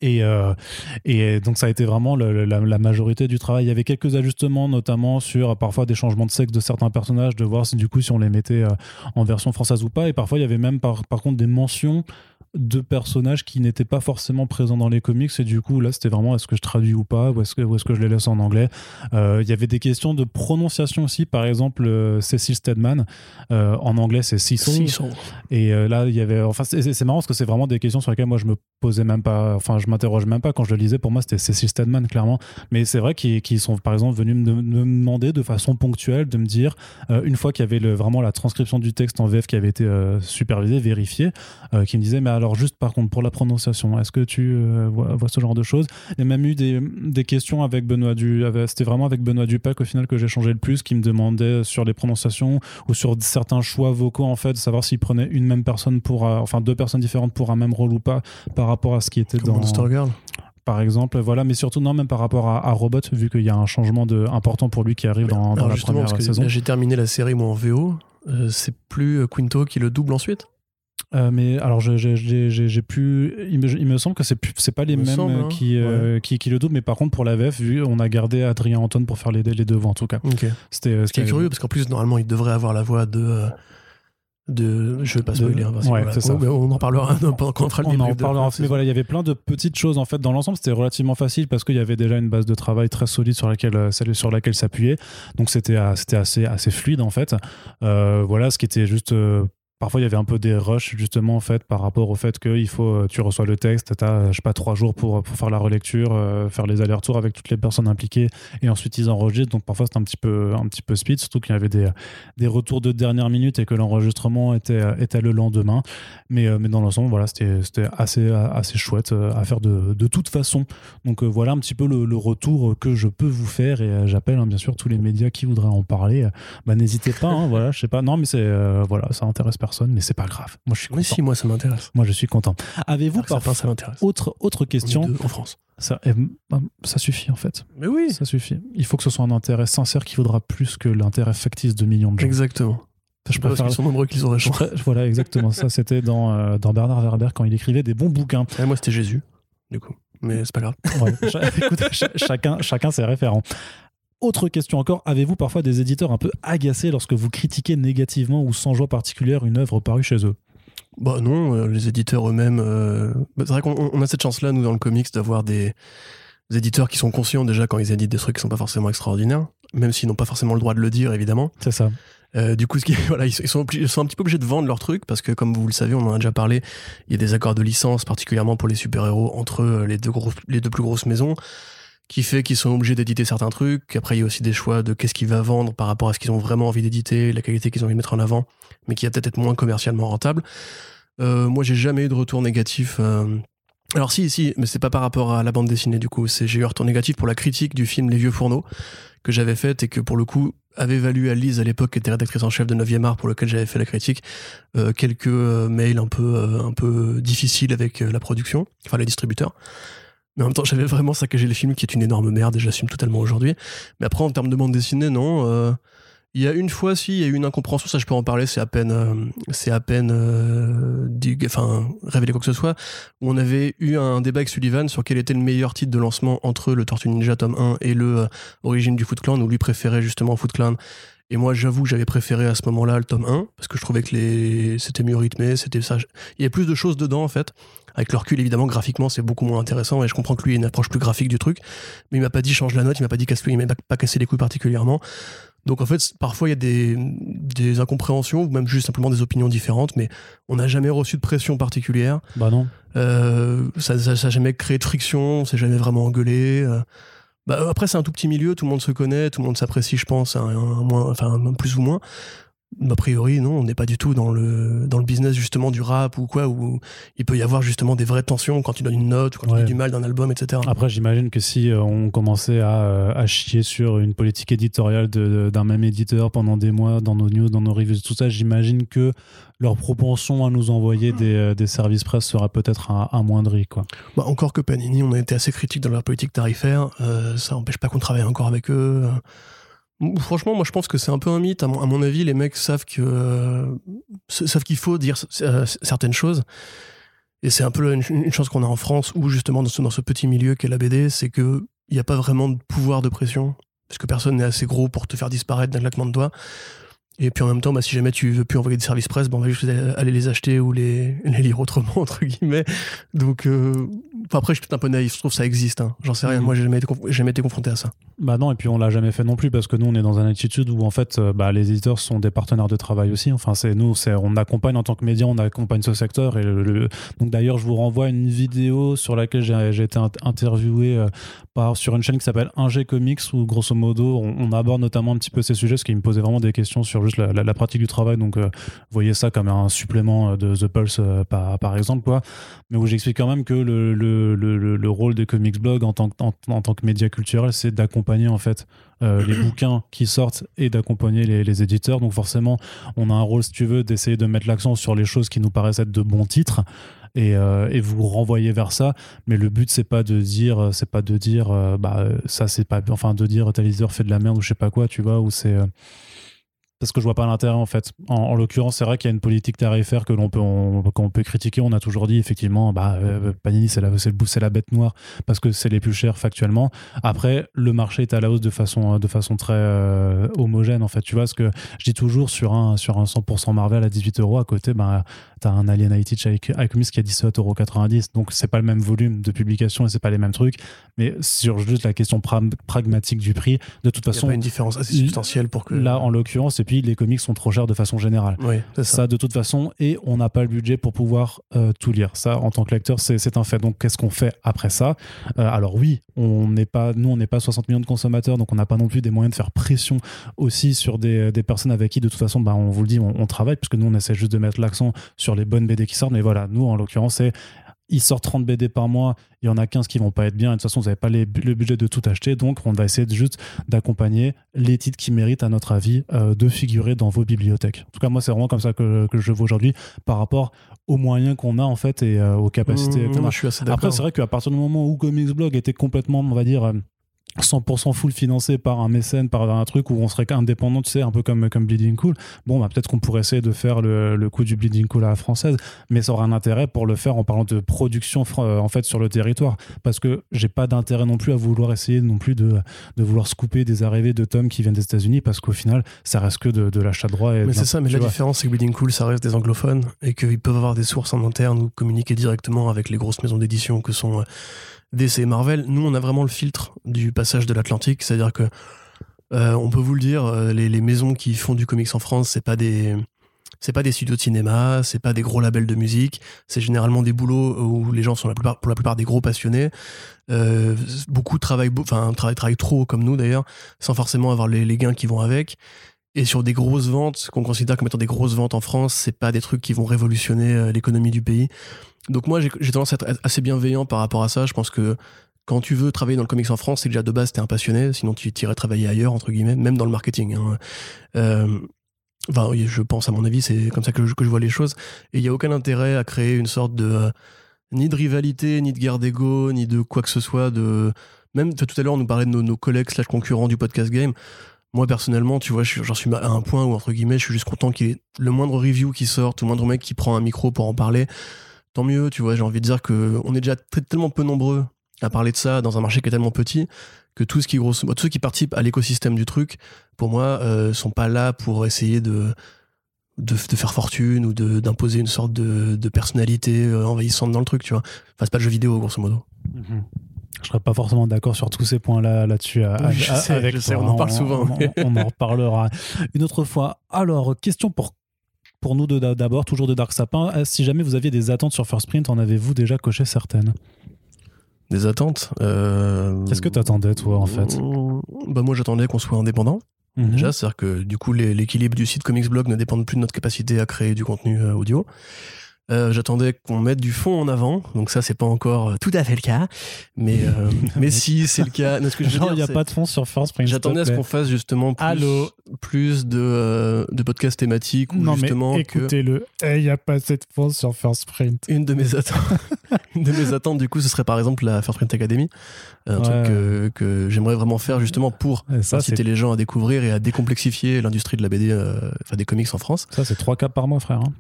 Et, euh, et donc ça a été vraiment le- la, la majorité du travail. Il y avait quelques ajustements, notamment sur parfois des changements de sexe de certains personnages, de voir si du coup si on les mettait euh, en version française ou pas. Et parfois il y avait même par, par contre des mentions de personnages qui n'étaient pas forcément présents dans les comics. Et du coup là c'était vraiment est-ce que je traduis ou pas, ou est-ce que, ou est-ce que je les laisse en anglais? Euh, il y avait des questions de prononciation aussi. Par exemple, euh, Cecil Stedman, euh, en anglais c'est Cecil. 600. Et là, il y avait. Enfin, c'est marrant parce que c'est vraiment des questions sur lesquelles moi je me posais même pas. Enfin, je m'interroge même pas quand je le lisais. Pour moi, c'était Cecil Stedman, clairement. Mais c'est vrai qu'ils qu'ils sont, par exemple, venus me, demander de façon ponctuelle de me dire, euh, une fois qu'il y avait le, vraiment la transcription du texte en VF qui avait été euh, supervisée, vérifiée, euh, qui me disait, mais alors, juste par contre, pour la prononciation, est-ce que tu euh, vois, ce genre de choses? Il y a même eu des, des questions avec Benoît Du. C'était vraiment avec Benoît Dupac, au final, que j'ai changé le plus, qui me demandait sur les prononciations ou sur certains choix vocaux en fait, de savoir s'il prenait une même personne pour, enfin deux personnes différentes pour un même rôle ou pas, par rapport à ce qui était Comme dans, Monster Girl. par exemple, voilà, mais surtout non même par rapport à, à Robot, vu qu'il y a un changement de important pour lui qui arrive dans, la première parce que saison. j'ai terminé la série moi en VO. euh, c'est plus euh, Quinto qui le double ensuite? Euh, mais alors j'ai- pu, il me, il me semble que c'est plus- c'est pas les mêmes semble, hein, qui, euh, qui qui le doublent, mais par contre pour la VF, vu on a gardé Adrien Anton pour faire les les deux en tout cas. Ok. C'était Ce qui est curieux, parce qu'en plus, normalement, il devrait avoir la voix de. De je vais pas spoiler, hein, ouais, voilà. c'est ça. Mais on en parlera pendant qu'on fera le On en de parlera. Mais voilà, il y avait plein de petites choses en fait dans l'ensemble. C'était relativement facile parce qu'il y avait déjà une base de travail très solide sur laquelle euh, celle sur laquelle s'appuyer. Donc c'était euh, c'était assez assez fluide en fait. Euh, voilà, ce qui était juste Parfois, il y avait un peu des rushs, justement, en fait, par rapport au fait que il faut, euh, tu reçois le texte, tu as, je sais pas, trois jours pour, pour faire la relecture, euh, faire les allers-retours avec toutes les personnes impliquées, et ensuite ils enregistrent. Donc, parfois, c'était un petit peu, un petit peu speed, surtout qu'il y avait des, des retours de dernière minute et que l'enregistrement était, était le lendemain. Mais, euh, mais dans l'ensemble, voilà, c'était assez, assez chouette euh, à faire de, de toute façon. Donc, euh, voilà un petit peu le, retour que je peux vous faire, et euh, j'appelle, hein, bien sûr, tous les médias qui voudraient en parler. euh, bah, n'hésitez pas, hein, voilà, je sais pas. Non, mais c'est, euh, voilà, ça intéresse personne, mais c'est pas grave. Moi, je suis content. Mais si, moi, ça m'intéresse. Moi, je suis content. Avez-vous Sapin, parfois ça m'intéresse. autre, autre On est question deux en France. ça, eh, bah, ça suffit, en fait. Mais oui, Ça suffit. Il faut que ce soit un intérêt sincère qui vaudra plus que l'intérêt factice de millions de gens. exactement. Je Parce préfère. qu'ils sont nombreux qu'ils auraient changé. Voilà, exactement. ça, c'était dans, euh, dans Bernard Werber quand il écrivait des bons bouquins. Ouais, moi, c'était Jésus, du coup. Mais c'est pas grave. Ouais. Écoute, chacun, chacun ses référents. Autre question encore, avez-vous parfois des éditeurs un peu agacés lorsque vous critiquez négativement ou sans joie particulière une œuvre parue chez eux? Bah non, euh, les éditeurs eux-mêmes. euh, bah, c'est vrai qu'on on a cette chance-là, nous, dans le comics, d'avoir des, des éditeurs qui sont conscients déjà quand ils éditent des trucs qui sont pas forcément extraordinaires. même s'ils n'ont pas forcément le droit de le dire, évidemment. C'est ça. Euh, du coup, ce qui, voilà, ils sont, ils un petit peu obligés de vendre leur truc parce que, comme vous le savez, on en a déjà parlé, il y a des accords de licence, particulièrement pour les super-héros, entre les deux, gros, les deux plus grosses maisons, qui fait qu'ils sont obligés d'éditer certains trucs. Après, il y a aussi des choix de qu'est-ce qu'ils va vendre par rapport à ce qu'ils ont vraiment envie d'éditer, la qualité qu'ils ont envie de mettre en avant, mais qui va peut-être être moins commercialement rentable. Euh, moi, j'ai jamais eu de retour négatif. Euh... Alors si, si, mais c'est pas par rapport à la bande dessinée du coup. C'est j'ai eu un retour négatif pour la critique du film Les Vieux Fourneaux que j'avais faite et que pour le coup avait valu à Lise à l'époque qui était rédactrice en chef de 9e art pour lequel j'avais fait la critique euh, quelques euh, mails un peu un peu difficiles avec la production, enfin les distributeurs. Mais en même temps, j'avais vraiment saccagé le film qui est une énorme merde et j'assume totalement aujourd'hui. Mais après en termes de bande dessinée, non il y a une fois, si, il y a eu une incompréhension, ça je peux en parler, c'est à peine, euh, c'est à peine, euh, enfin, révélé quoi que ce soit, où on avait eu un débat avec Sullivan sur quel était le meilleur titre de lancement entre le Tortue Ninja tome 1 et le euh, Origine du Foot Clan, où lui préférait justement Foot Clan. Et moi, j'avoue que j'avais préféré à ce moment-là le tome 1, parce que je trouvais que les... c'était mieux rythmé, c'était ça. Il y a plus de choses dedans, en fait. Avec le recul, évidemment, graphiquement, c'est beaucoup moins intéressant, et je comprends que lui ait une approche plus graphique du truc. Mais il m'a pas dit change la note, il m'a pas dit casse il m'a pas cassé les couilles particulièrement. Donc en fait, parfois il y a des, des, incompréhensions ou même juste simplement des opinions différentes, mais on n'a jamais reçu de pression particulière. Bah non. Euh, ça n'a jamais créé de friction, on s'est jamais vraiment engueulé. Euh. Bah, après, c'est un tout petit milieu, tout le monde se connaît, tout le monde s'apprécie, je pense, un, moins, plus ou moins a priori, non, on n'est pas du tout dans le, dans le business justement du rap ou quoi, où il peut y avoir justement des vraies tensions quand tu donnes une note, ou quand tu dis du mal d'un album, etc. Après, j'imagine que si euh, on commençait à, euh, à, chier sur une politique éditoriale d'un même éditeur pendant des mois dans nos news, dans nos reviews, tout ça, j'imagine que leur propension à nous envoyer des, euh, des services presse sera peut-être amoindrie. Quoi. Bah, encore que Panini, on a été assez critique dans leur politique tarifaire, ça n'empêche pas qu'on travaille encore avec eux. Franchement, moi je pense que c'est un peu un mythe. À mon, avis, les mecs savent que euh, qu'il faut dire euh, certaines choses. Et c'est un peu une, chance qu'on a en France, où justement dans ce, dans ce petit milieu qu'est la BD, c'est qu'il n'y a pas vraiment de pouvoir de pression, parce que personne n'est assez gros pour te faire disparaître d'un claquement de doigts. Et puis en même temps, bah, si jamais tu veux plus envoyer des services presse, bah, on va juste aller les acheter ou les, les lire autrement, entre guillemets. Donc, euh, après, je suis un peu naïf, je trouve que ça existe. Hein. J'en sais rien, mhm. moi, j'ai jamais, été jamais été confronté à ça. Bah non, et puis on l'a jamais fait non plus, parce que nous, on est dans une attitude où, en fait, euh, bah, les éditeurs sont des partenaires de travail aussi. Enfin, c'est nous, c'est, on accompagne en tant que média, on accompagne ce secteur. Et le, Donc d'ailleurs, je vous renvoie une vidéo sur laquelle j'ai, été interviewé euh, par, sur une chaîne qui s'appelle Ingé Comics, où grosso modo, on, on, aborde notamment un petit peu ces sujets, ce qui me posait vraiment des questions sur juste la, pratique du travail. Donc, euh, voyez ça comme un supplément euh, de The Pulse, euh, par, par, exemple, quoi. Mais où j'explique quand même que le, le, le, le, rôle de Comics Blog en tant, en, en tant que média culturel, c'est d'accompagner en fait les bouquins qui sortent et d'accompagner les, les, éditeurs. Donc forcément, on a un rôle, si tu veux, d'essayer de mettre l'accent sur les choses qui nous paraissent être de bons titres. Et, et, vous renvoyer vers ça. Mais le but c'est pas de dire, c'est pas de dire, bah ça c'est pas, enfin de dire tel éditeur fait de la merde ou je sais pas quoi, tu vois, ou c'est parce que je vois pas l'intérêt en fait. En, l'occurrence, c'est vrai qu'il y a une politique tarifaire que l'on peut, qu'on peut critiquer. On a toujours dit effectivement, bah, euh, Panini c'est la, c'est, la bête noire parce que c'est les plus chers factuellement. Après, le marché est à la hausse de façon, de façon très euh, homogène en fait. Tu vois, ce que je dis toujours sur un, sur un 100% Marvel à 18 euros à côté, bah, t'as un Alien IT avec Alchemist qui a 17,90 euros. Donc c'est pas le même volume de publication et c'est pas les mêmes trucs. Mais sur juste la question pragmatique du prix, de toute façon, il y a pas une différence assez substantielle pour que là en l'occurrence et puis les comics sont trop chers de façon générale. Oui, ça. ça. de toute façon, et on n'a pas le budget pour pouvoir euh, tout lire. Ça, en tant que lecteur, c'est un fait. Donc, qu'est-ce qu'on fait après ça? Euh, Alors oui, on n'est pas, nous, on n'est pas 60 millions de consommateurs, donc on n'a pas non plus des moyens de faire pression aussi sur des, des personnes avec qui, de toute façon, bah, on vous le dit, on, on travaille, puisque nous, on essaie juste de mettre l'accent sur les bonnes BD qui sortent. Mais voilà, nous, en l'occurrence, c'est il sort 30 BD par mois, il y en a 15 qui vont pas être bien, et de toute façon, vous n'avez pas le budget de tout acheter, donc on va essayer juste d'accompagner les titres qui méritent, à notre avis, euh, de figurer dans vos bibliothèques. En tout cas, moi, c'est vraiment comme ça que, que je vois aujourd'hui par rapport aux moyens qu'on a, en fait, et euh, aux capacités mmh, qu'on a. Je suis Après, c'est vrai qu'à partir du moment où Comics Blog était complètement, on va dire, euh, 100% full financé par un mécène, par un truc où on serait indépendant, tu sais, un peu comme, comme Bleeding Cool. Bon, bah, peut-être qu'on pourrait essayer de faire le, le, coup du Bleeding Cool à la française, mais ça aurait un intérêt pour le faire en parlant de production euh, en fait sur le territoire. Parce que j'ai pas d'intérêt non plus à vouloir essayer non plus de, de vouloir couper des arrivées de tomes qui viennent des États-Unis parce qu'au final, ça reste que de, de l'achat droit. mais c'est ça, mais la différence, c'est que Bleeding Cool, ça reste des anglophones et qu'ils peuvent avoir des sources en interne ou communiquer directement avec les grosses maisons d'édition que sont. DC Marvel, nous on a vraiment le filtre du passage de l'Atlantique, c'est-à-dire que Euh, on peut vous le dire, euh, les, maisons qui font du comics en France, c'est pas des pas des studios de cinéma, c'est pas des gros labels de musique, c'est généralement des boulots où les gens sont pour la plupart des gros passionnés. Euh, beaucoup travaillent, enfin travaillent, trop comme nous d'ailleurs, sans forcément avoir les gains qui vont avec. Et sur des grosses ventes, qu'on considère comme étant des grosses ventes en France, c'est pas des trucs qui vont révolutionner euh, l'économie du pays. Donc moi, j'ai tendance à être assez bienveillant par rapport à ça. Je pense que quand tu veux travailler dans le comics en France, c'est déjà de base t'es un passionné, sinon tu irais travailler ailleurs entre guillemets, même dans le marketing. hein. Euh, Enfin, je pense à mon avis, c'est comme ça que je, vois les choses. Et il n'y a aucun intérêt à créer une sorte de euh, ni de rivalité, ni de guerre d'ego, ni de quoi que ce soit. De même tout à l'heure, on nous parlait de nos collègues slash concurrents du podcast game. Moi personnellement, tu vois, j'en suis à un point où entre guillemets, je suis juste content qu'il y ait le moindre review qui sort, le moindre mec qui prend un micro pour en parler. Tant mieux, tu vois. J'ai envie de dire que on est déjà tellement peu nombreux à parler de ça dans un marché qui est tellement petit que tous ceux qui participent à l'écosystème du truc, pour moi, euh, sont pas là pour essayer de faire fortune ou d'imposer une sorte de, personnalité euh, envahissante dans le truc, tu vois. Enfin, c'est pas le jeu vidéo, grosso modo. Je serais pas forcément d'accord sur tous ces points-là là-dessus à- Oui, je à- sais, avec je sais, toi, on en parle souvent. On, on en reparlera une autre fois. Alors, question pour pour nous d'abord, toujours de Dark Sapin. Euh, Si jamais vous aviez des attentes sur First Print, en avez-vous déjà coché certaines? Des attentes. euh, Qu'est-ce que t'attendais, toi, en fait? Bah, moi, j'attendais qu'on soit indépendant. Mhm. Déjà, c'est-à-dire que du coup, l'équilibre du site Comics Blog ne dépend plus de notre capacité à créer du contenu euh, audio. Euh, J'attendais qu'on mette du fond en avant, donc ça, c'est pas encore euh, tout à fait le cas. Mais, euh, mais si, c'est le cas. Non, ce que je veux Genre, dire, il n'y a pas de fond sur First Print. J'attendais à ce qu'on fasse justement plus, Allô plus de, euh, de podcasts thématiques ou Non, justement écoutez-le. Il n'y a pas de fond sur First Print. une de mes attentes, une de mes attentes du coup, ce serait par exemple la First Print Academy, un Ouais. truc que, que j'aimerais vraiment faire justement pour ça, inciter les gens à découvrir et à décomplexifier l'industrie de la BD, enfin des comics en France. ça, c'est 3 cas par mois, frère. hein.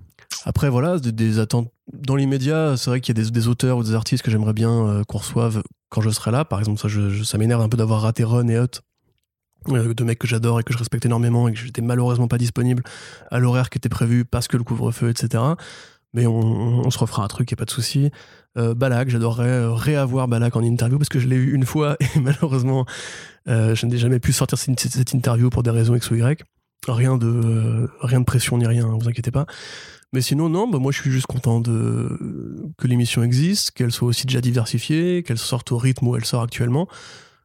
Après, voilà, des, attentes. Dans l'immédiat, c'est vrai qu'il y a des, auteurs ou des artistes que j'aimerais bien euh, qu'on reçoive quand je serai là. Par exemple, ça, ça m'énerve un peu d'avoir raté Ron et Hut, euh, deux mecs que j'adore et que je respecte énormément et que j'étais malheureusement pas disponible à l'horaire qui était prévu parce que le couvre-feu, etc. Mais on, se refera un truc, y a pas de souci. Euh, Balak, j'adorerais euh, réavoir Balak en interview parce que je l'ai eu une fois et malheureusement, je n'ai jamais pu sortir cette, interview pour des raisons X ou Y. Rien de, rien de pression ni rien, vous inquiétez pas. Mais sinon, non, bah moi je suis juste content de, que l'émission existe, qu'elle soit aussi déjà diversifiée, qu'elle sorte au rythme où elle sort actuellement.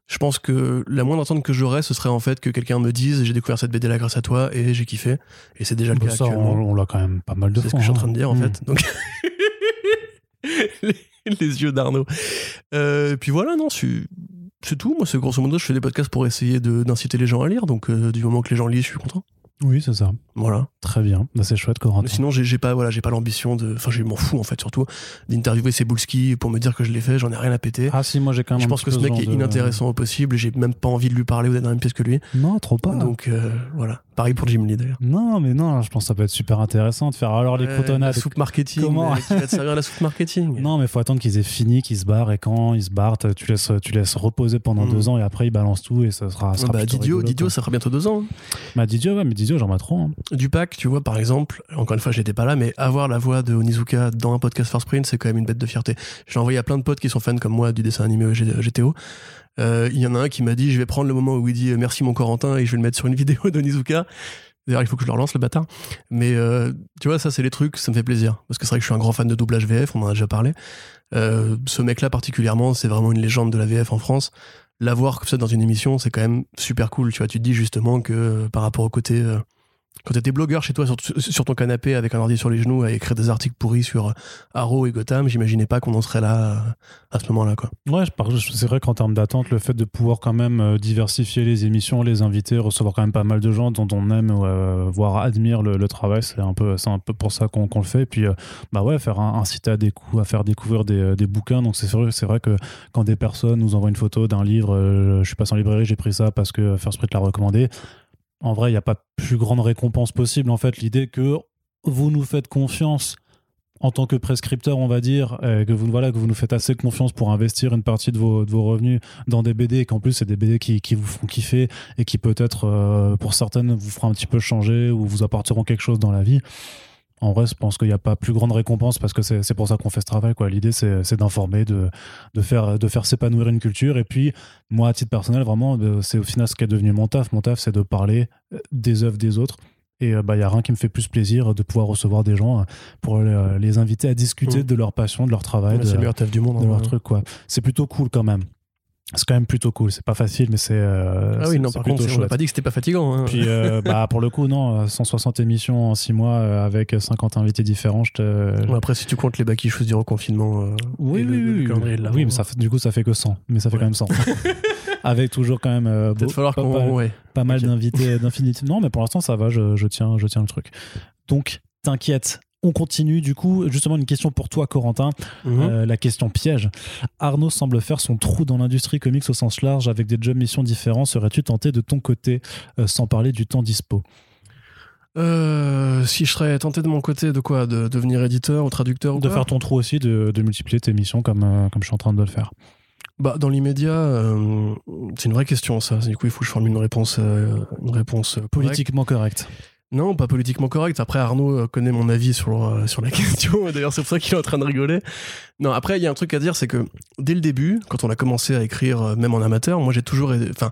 Je pense que la moindre attente que j'aurais, ce serait en fait que quelqu'un me dise j'ai découvert cette BD là grâce à toi et j'ai kiffé. Et c'est déjà le Bah, cas ça, actuellement. on, on l'a quand même pas mal de C'est ce fois. que je suis en hein. train de dire en Mm. fait. Donc les, les yeux d'Arnaud. Euh, puis voilà, non, c'est tout. Moi, c'est grosso modo, je fais des podcasts pour essayer d'inciter les gens à lire. Donc euh, du moment que les gens lisent, je suis content. Oui, c'est ça. Voilà. Très bien. Bah, c'est chouette, Mais Corentin. sinon, j'ai pas, voilà, j'ai pas l'ambition de. Enfin, je m'en fous en fait, surtout d'interviewer Cebulski pour me dire que je l'ai fait. J'en ai rien à péter. Ah si, moi j'ai quand même je pense que ce mec est de- inintéressant au possible. et J'ai même pas envie de lui parler ou d'être dans la même pièce que lui. Non, trop pas. Donc euh, voilà. Pareil pour Jim Lee d'ailleurs. Non, mais non, je pense que ça peut être super intéressant de faire alors les Ouais, croutonnades. La soupe marketing. Comment Qui va te servir la soupe marketing Non, mais faut attendre qu'ils aient fini, qu'ils se barrent, et quand ils se barrent, tu laisses, tu laisses reposer pendant Mm. deux ans, et après ils balancent tout, et ça sera. ça sera bah, Didio, rigolo, Didio, ça fera bientôt deux ans. hein. Bah, Didio, ouais, mais Didio, j'en ai trop. hein. Du pack, tu vois, par exemple, encore une fois, j'étais pas là, mais avoir la voix de Onizuka dans un podcast First Print, c'est quand même une bête de fierté. Je l'ai envoyé à plein de potes qui sont fans comme moi du dessin animé GTO. Euh, Il y en a un qui m'a dit, je vais prendre le moment où il dit euh, merci mon Corentin et je vais le mettre sur une vidéo d'Onizuka. D'ailleurs, il faut que je le relance, le bâtard. Mais euh, tu vois, ça, c'est les trucs, ça me fait plaisir. Parce que c'est vrai que je suis un grand fan de doublage VF, on en a déjà parlé. Ce mec-là, particulièrement, c'est vraiment une légende de la VF en France. L'avoir comme ça dans une émission, c'est quand même super cool. Tu vois, tu te dis justement que par rapport au côté. Euh, quand t'étais blogueur chez toi sur, ton canapé avec un ordi sur les genoux à écrire des articles pourris sur Arrow et Gotham, j'imaginais pas qu'on en serait là euh, à ce moment-là. Ouais, c'est vrai qu'en termes d'attente, le fait de pouvoir quand même euh, diversifier les émissions, les inviter, recevoir quand même pas mal de gens dont on aime, euh, voire admire le, travail, c'est un peu, un peu pour ça qu'on le fait. Et puis, euh, bah ouais, faire un, inciter à coups, à faire découvrir des, euh, bouquins. Donc c'est vrai, vrai que quand des personnes nous envoient une photo d'un livre, euh, je suis passé en librairie, j'ai pris ça parce que First Print l'a recommandé. En vrai, il n'y a pas plus grande récompense possible. En fait, l'idée que vous nous faites confiance en tant que prescripteur, on va dire, euh, que vous nous faites assez confiance pour investir une partie de vos, revenus dans des BD et qu'en plus c'est des BD qui, qui vous font kiffer et qui peut-être euh, pour certaines vous feront un petit peu changer ou vous apporteront quelque chose dans la vie. En vrai, je pense qu'il n'y a pas plus grande récompense parce que c'est pour ça qu'on fait ce travail. quoi. L'idée, c'est d'informer, de, de, faire, de faire s'épanouir une culture. Et puis, moi, à titre personnel, vraiment, c'est au final ce qui est devenu mon taf. Mon taf, c'est de parler des œuvres des autres. Et il bah, n'y a rien qui me fait plus plaisir de pouvoir recevoir des gens pour les inviter à discuter mmh. de leur passion, de leur travail, de, le meilleur taf du monde, de leur truc. quoi. C'est plutôt cool quand même c'est quand même plutôt cool. C'est pas facile, mais c'est. Euh, ah oui, non, par contre, on n'a pas dit que c'était pas fatigant. Hein. Puis, euh, bah, pour le coup, non, 160 émissions en 6 mois euh, avec 50 invités différents. Je te... après, si tu comptes les bacs choses du reconfinement. oui, oui, oui. oui, mais ça fait, du coup, ça fait que 100. Mais ça fait quand même 100. avec toujours quand même. Peut-être falloir pas, qu'on. Pas, pas mal d'invités d'infinitif. Non, mais pour l'instant, ça va. Je, je, tiens, je tiens le truc. Donc, t'inquiète, on continue du coup, justement une question pour toi Corentin, mhm. euh, la question piège. Arnaud semble faire son trou dans l'industrie comics au sens large avec des jobs missions différents. Serais-tu tenté de ton côté, euh, sans parler du temps dispo? Euh, si je serais tenté de mon côté de quoi? De devenir éditeur ou traducteur ou De faire ton trou aussi, de, multiplier tes missions comme, comme je suis en train de le faire. Bah, dans l'immédiat, c'est une vraie question ça. Du coup, il faut que je formule une réponse, une réponse politiquement correcte. Non, pas politiquement correct. Après, Arnaud euh, connaît mon avis sur, euh, sur la question. D'ailleurs, c'est pour ça qu'il est en train de rigoler. Non, après, il y a un truc à dire, c'est que dès le début, quand on a commencé à écrire, euh, même en amateur, moi j'ai toujours. Enfin,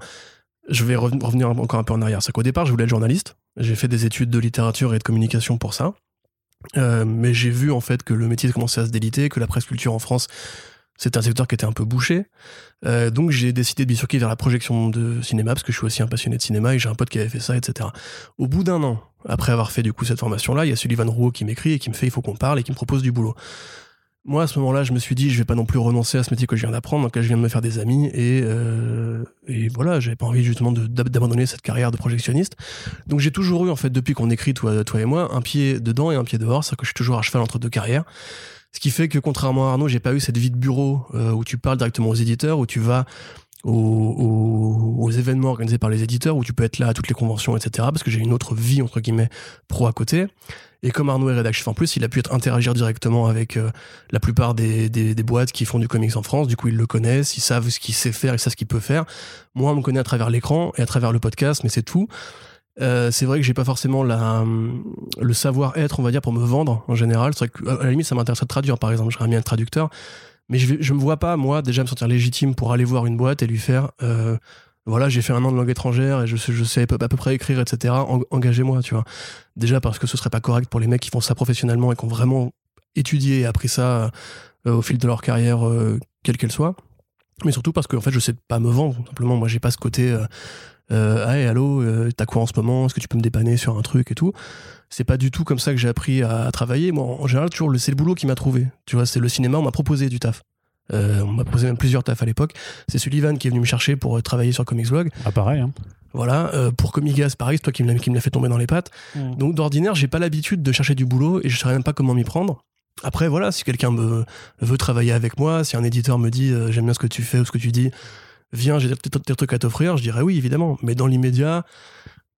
je vais revenir encore un peu en arrière. C'est qu'au départ, je voulais être journaliste. J'ai fait des études de littérature et de communication pour ça. mais j'ai vu en fait que le métier commençait à se déliter, que la presse culture en France c'est un secteur qui était un peu bouché. Euh, donc j'ai décidé de bifurquer vers la projection de cinéma parce que je suis aussi un passionné de cinéma et j'ai un pote qui avait fait ça, etc. Au bout d'un an, après avoir fait du coup cette formation-là, il y a Sullivan Rouault qui m'écrit et qui me fait il faut qu'on parle et qui me propose du boulot. Moi à ce moment-là, je me suis dit je vais pas non plus renoncer à ce métier que je viens d'apprendre, donc là je viens de me faire des amis et, euh, et voilà, j'avais pas envie justement d'abandonner cette carrière de projectionniste. Donc j'ai toujours eu en fait depuis qu'on écrit toi, toi et moi un pied dedans et un pied dehors, c'est-à-dire que je suis toujours à cheval entre deux carrières. Ce qui fait que contrairement à Arnaud, j'ai pas eu cette vie de bureau euh, où tu parles directement aux éditeurs, où tu vas aux, événements organisés par les éditeurs, où tu peux être là à toutes les conventions, etc. Parce que j'ai une autre vie, entre guillemets, pro à côté. Et comme Arnaud est rédacteur en plus, il a pu être interagir directement avec euh, la plupart des, des, boîtes qui font du comics en France. Du coup, ils le connaissent, ils savent ce qu'il sait faire, ils savent ce qu'il peut faire. Moi, on me connaît à travers l'écran et à travers le podcast, mais c'est tout. Euh, c'est vrai que j'ai pas forcément la, le savoir-être, on va dire, pour me vendre en général. C'est vrai qu'à la limite, ça m'intéresserait de traduire, par exemple. J'aurais bien un traducteur. Mais je, je me vois pas, moi, déjà me sentir légitime pour aller voir une boîte et lui faire euh, voilà, j'ai fait un an de langue étrangère et je, sais à peu, près écrire, etc. Engagez-moi, tu vois. Déjà parce que ce serait pas correct pour les mecs qui font ça professionnellement et qui ont vraiment étudié et appris ça euh, au fil de leur carrière, quelle qu'elle soit. Mais surtout parce que en fait, je sais pas me vendre. Simplement, moi, j'ai pas ce côté hey, allô, euh, t'as quoi en ce moment? Est-ce que tu peux me dépanner sur un truc et tout? C'est pas du tout comme ça que j'ai appris à, travailler. Moi, en général, toujours, c'est le boulot qui m'a trouvé. Tu vois, c'est le cinéma, on m'a proposé du taf. Euh, on m'a proposé même plusieurs tafs à l'époque. C'est Sullivan qui est venu me chercher pour travailler sur Comics Vlog. Ah, pareil, hein. Voilà, pour Comigas, pareil, c'est toi qui me l'a fait tomber dans les pattes. Mm. Donc d'ordinaire, j'ai pas l'habitude de chercher du boulot et je sais même pas comment m'y prendre. Après, voilà, si quelqu'un me veut travailler avec moi, si un éditeur me dit j'aime bien ce que tu fais ou ce que tu dis, viens, j'ai des trucs à t'offrir, je dirais oui, évidemment. Mais dans l'immédiat,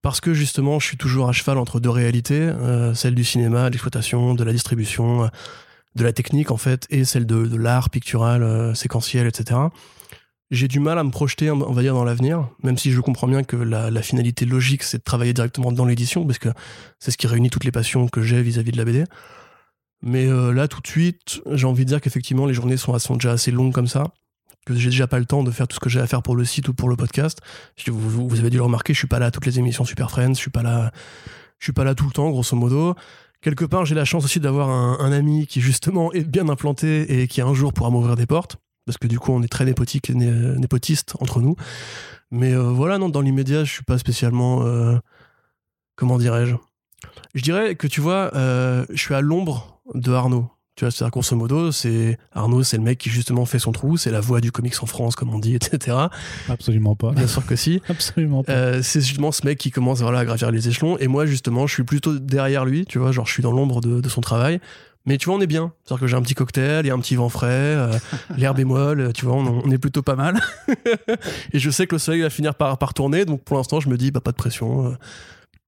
parce que justement, je suis toujours à cheval entre deux réalités, euh, celle du cinéma, de l'exploitation, de la distribution, euh, de la technique en fait, et celle de, l'art pictural, euh, séquentiel, etc. J'ai du mal à me projeter, on va dire, dans l'avenir, même si je comprends bien que la, finalité logique, c'est de travailler directement dans l'édition, parce que c'est ce qui réunit toutes les passions que j'ai vis-à-vis de la BD. Mais là, tout de suite, j'ai envie de dire qu'effectivement, les journées sont, sont déjà assez longues comme ça que j'ai déjà pas le temps de faire tout ce que j'ai à faire pour le site ou pour le podcast. Vous, vous, avez dû le remarquer, je suis pas là à toutes les émissions Super Friends, je suis pas là, je suis pas là tout le temps, grosso modo. Quelque part, j'ai la chance aussi d'avoir un, ami qui justement est bien implanté et qui un jour pourra m'ouvrir des portes, parce que du coup, on est très népotique, népotiste entre nous. Mais euh, voilà, non, dans l'immédiat, je suis pas spécialement, euh, comment dirais-je? Je dirais que tu vois, euh, je suis à l'ombre de Arnaud. Tu vois, c'est-à-dire, grosso modo, c'est Arnaud, c'est le mec qui justement fait son trou, c'est la voix du comics en France, comme on dit, etc. Absolument pas. Bien sûr que si. Absolument pas. Euh, c'est justement ce mec qui commence voilà, à gravir les échelons, et moi, justement, je suis plutôt derrière lui, tu vois, genre, je suis dans l'ombre de, son travail. Mais tu vois, on est bien. C'est-à-dire que j'ai un petit cocktail, il y a un petit vent frais, euh, l'air bémol, tu vois, on, est plutôt pas mal. et je sais que le soleil va finir par, par tourner, donc pour l'instant, je me dis, bah, pas de pression. Euh.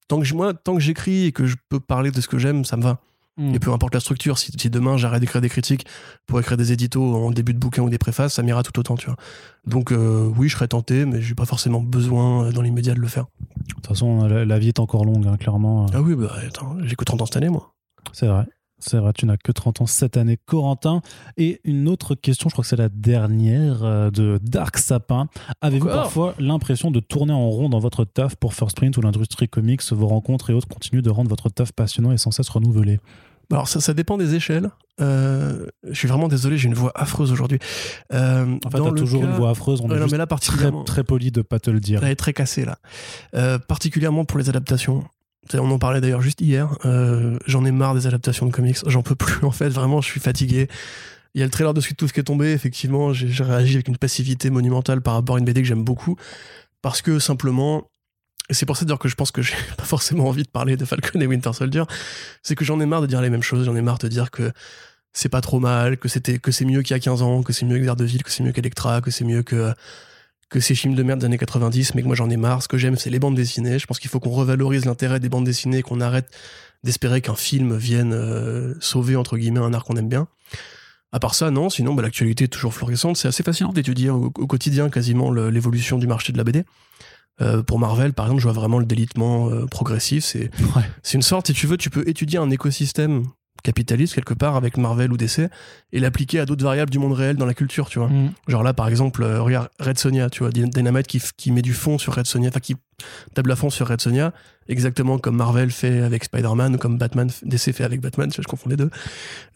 tant que moi, tant que j'écris et que je peux parler de ce que j'aime, ça me va. Et peu importe la structure, si, demain j'arrête d'écrire des critiques pour écrire des éditos en début de bouquin ou des préfaces, ça m'ira tout autant, tu vois. Donc euh, oui, je serais tenté, mais j'ai pas forcément besoin euh, dans l'immédiat de le faire. De toute façon, la, vie est encore longue, hein, clairement. Ah oui, bah attends, j'ai que 30 ans cette année, moi. C'est vrai. C'est vrai, tu n'as que 30 ans cette année, Corentin. Et une autre question, je crois que c'est la dernière euh, de Dark Sapin. Avez-vous parfois l'impression de tourner en rond dans votre taf pour First Print ou l'industrie comics Vos rencontres et autres continuent de rendre votre taf passionnant et sans cesse renouvelé? Alors ça, ça dépend des échelles. Euh, je suis vraiment désolé, j'ai une voix affreuse aujourd'hui. Euh, En fait, t'as toujours cas- une voix affreuse, on Ouais, est non, juste mais là, très, particulièrement, très poli de pas te le dire. elle est très cassée là. Euh, particulièrement pour les adaptations. On en parlait d'ailleurs juste hier. Euh, J'en ai marre des adaptations de comics. J'en peux plus en fait. Vraiment, je suis fatigué. Il y a le trailer de Sweet Tooth qui est tombé. Effectivement, j'ai réagi avec une passivité monumentale par rapport à une BD que j'aime beaucoup. Parce que simplement, et c'est pour ça d'ailleurs que je pense que j'ai pas forcément envie de parler de Falcon et Winter Soldier, c'est que j'en ai marre de dire les mêmes choses. J'en ai marre de dire que c'est pas trop mal, que c'est mieux qu'il y a 15 ans, que c'est mieux que Daredevil, que c'est mieux qu'Electra, que c'est mieux que que ces films de merde des années 90, mais que moi j'en ai marre. Ce que j'aime, c'est les bandes dessinées. Je pense qu'il faut qu'on revalorise l'intérêt des bandes dessinées, qu'on arrête d'espérer qu'un film vienne euh, sauver entre guillemets un art qu'on aime bien. À part ça, non. Sinon, bah, l'actualité est toujours florissante. C'est assez fascinant d'étudier au, au quotidien quasiment l'évolution du marché de la BD. Euh, pour Marvel, par exemple, je vois vraiment le délitement euh, progressif. C'est Ouais. c'est une sorte, si tu veux, tu peux étudier un écosystème capitaliste quelque part avec Marvel ou DC et l'appliquer à d'autres variables du monde réel dans la culture, tu vois. Mm. Genre là, par exemple, euh, regarde Red Sonia, tu vois, Dy- Dynamite qui, met du fond sur Red Sonia, enfin qui table à fond sur Red Sonia, exactement comme Marvel fait avec Spider-Man ou comme Batman, DC fait avec Batman, je, je confonds les deux.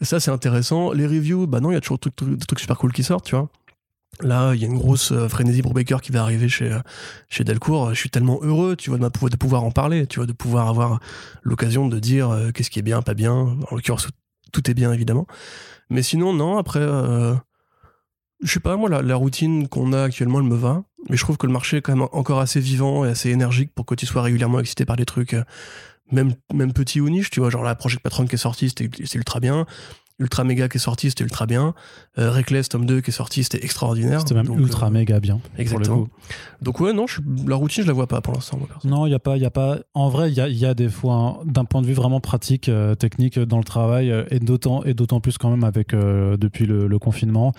Ça, c'est intéressant. Les reviews, bah non, il y a toujours des trucs, des trucs super cool qui sortent, tu vois. Là, il y a une grosse euh, frénésie pour Baker qui va arriver chez, euh, chez Delcourt. Je suis tellement heureux, tu vois, de, de pouvoir en parler, tu vois, de pouvoir avoir l'occasion de dire euh, qu'est-ce qui est bien, pas bien. En l'occurrence, tout est bien, évidemment. Mais sinon, non, après, je sais pas, moi, la, routine qu'on a actuellement, elle me va. Mais je trouve que le marché est quand même encore assez vivant et assez énergique pour que tu sois régulièrement excité par des trucs, même, même petits ou niche, tu vois. Genre la Project Patron qui est sortie, c'était ultra bien. Ultra Mega qui est sorti, c'était ultra bien. Euh, Reckless tome 2 qui est sorti, c'était extraordinaire. C'était même Donc, ultra euh, méga bien. Exactement. Donc ouais, non, je, la routine, je la vois pas pour l'instant. Non, il y a pas, il y a pas. En vrai, il y a, il y a des fois, hein, d'un point de vue vraiment pratique, euh, technique euh, dans le travail, euh, et d'autant et d'autant plus quand même avec depuis le, le confinement,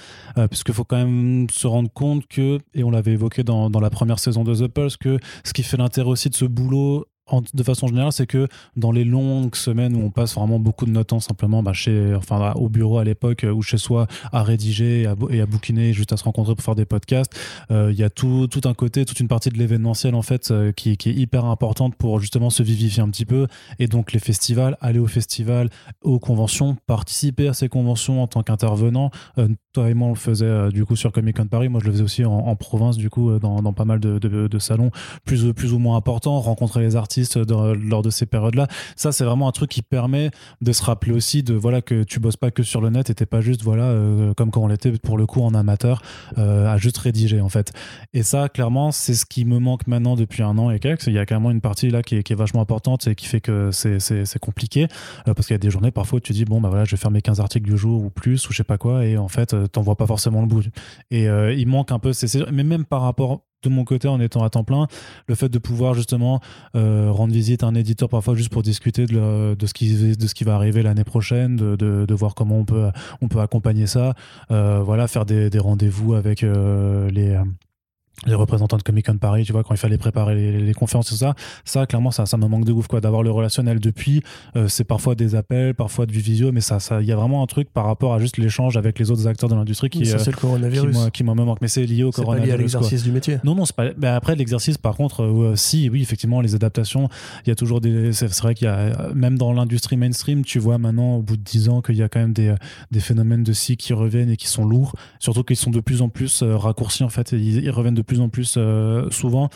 puisqu'il faut quand même se rendre compte que, et on l'avait évoqué dans, dans la première saison de The Pulse, que ce qui fait l'intérêt aussi de ce boulot. De façon générale, c'est que dans les longues semaines où on passe vraiment beaucoup de notre temps simplement bah, chez, enfin, au bureau à l'époque euh, ou chez soi à rédiger et à, bouquiner, juste à se rencontrer pour faire des podcasts, euh, il y a tout, tout un côté, toute une partie de l'événementiel en fait euh, qui, qui est hyper importante pour justement se vivifier un petit peu. Et donc les festivals, aller au festival, aux conventions, participer à ces conventions en tant qu'intervenant. Et moi on le faisait euh, du coup sur Comic Con Paris, moi je le faisais aussi en, en province du coup euh, dans, pas mal de, salons plus, plus ou moins importants, rencontrer les artistes dans- lors de ces périodes-là. Ça c'est vraiment un truc qui permet de se rappeler aussi de voilà que tu bosses pas que sur le net et t'es pas juste voilà euh, comme quand on l'était pour le coup en amateur euh, à juste rédiger en fait. Et ça, clairement, c'est ce qui me manque maintenant depuis un an et quelques. Il y a carrément une partie là qui est, vachement importante et qui fait que c'est, compliqué. euh, parce qu'il y a des journées parfois où tu dis, bon, bah voilà, je vais faire mes 15 articles du jour ou plus, ou je sais pas quoi. Et en fait, euh, t'en vois pas forcément le bout. Et euh, il manque un peu, c'est, mais même par rapport de mon côté en étant à temps plein, le fait de pouvoir justement euh, rendre visite à un éditeur parfois juste pour discuter de, de, ce, qui, de ce qui va arriver l'année prochaine, de, de, voir comment on peut, on peut accompagner ça, euh, voilà, faire des, des rendez-vous avec les, les représentants de Comic Con Paris, tu vois, quand il fallait préparer les, les conférences, tout ça, ça, clairement, ça, ça me manque de ouf, quoi, d'avoir le relationnel depuis. euh, c'est parfois des appels, parfois du visio, mais ça, ça, il y a vraiment un truc par rapport à juste l'échange avec les autres acteurs de l'industrie qui, ça, euh, c'est le coronavirus. qui moi me manque. Mais c'est lié au C'est pas lié à coronavirus. l'exercice du métier. Non, non, c'est pas. Mais après, l'exercice, par contre, euh, si, oui, effectivement, les adaptations, il y a toujours des. C'est c'est vrai qu'il y a, même dans l'industrie mainstream, tu vois maintenant, au bout de 10 ans, qu'il y a quand même des, des phénomènes de scie qui reviennent et qui sont lourds. Surtout qu'ils sont de plus en plus raccourcis, en fait. Ils, ils reviennent de plus en plus euh, souvent.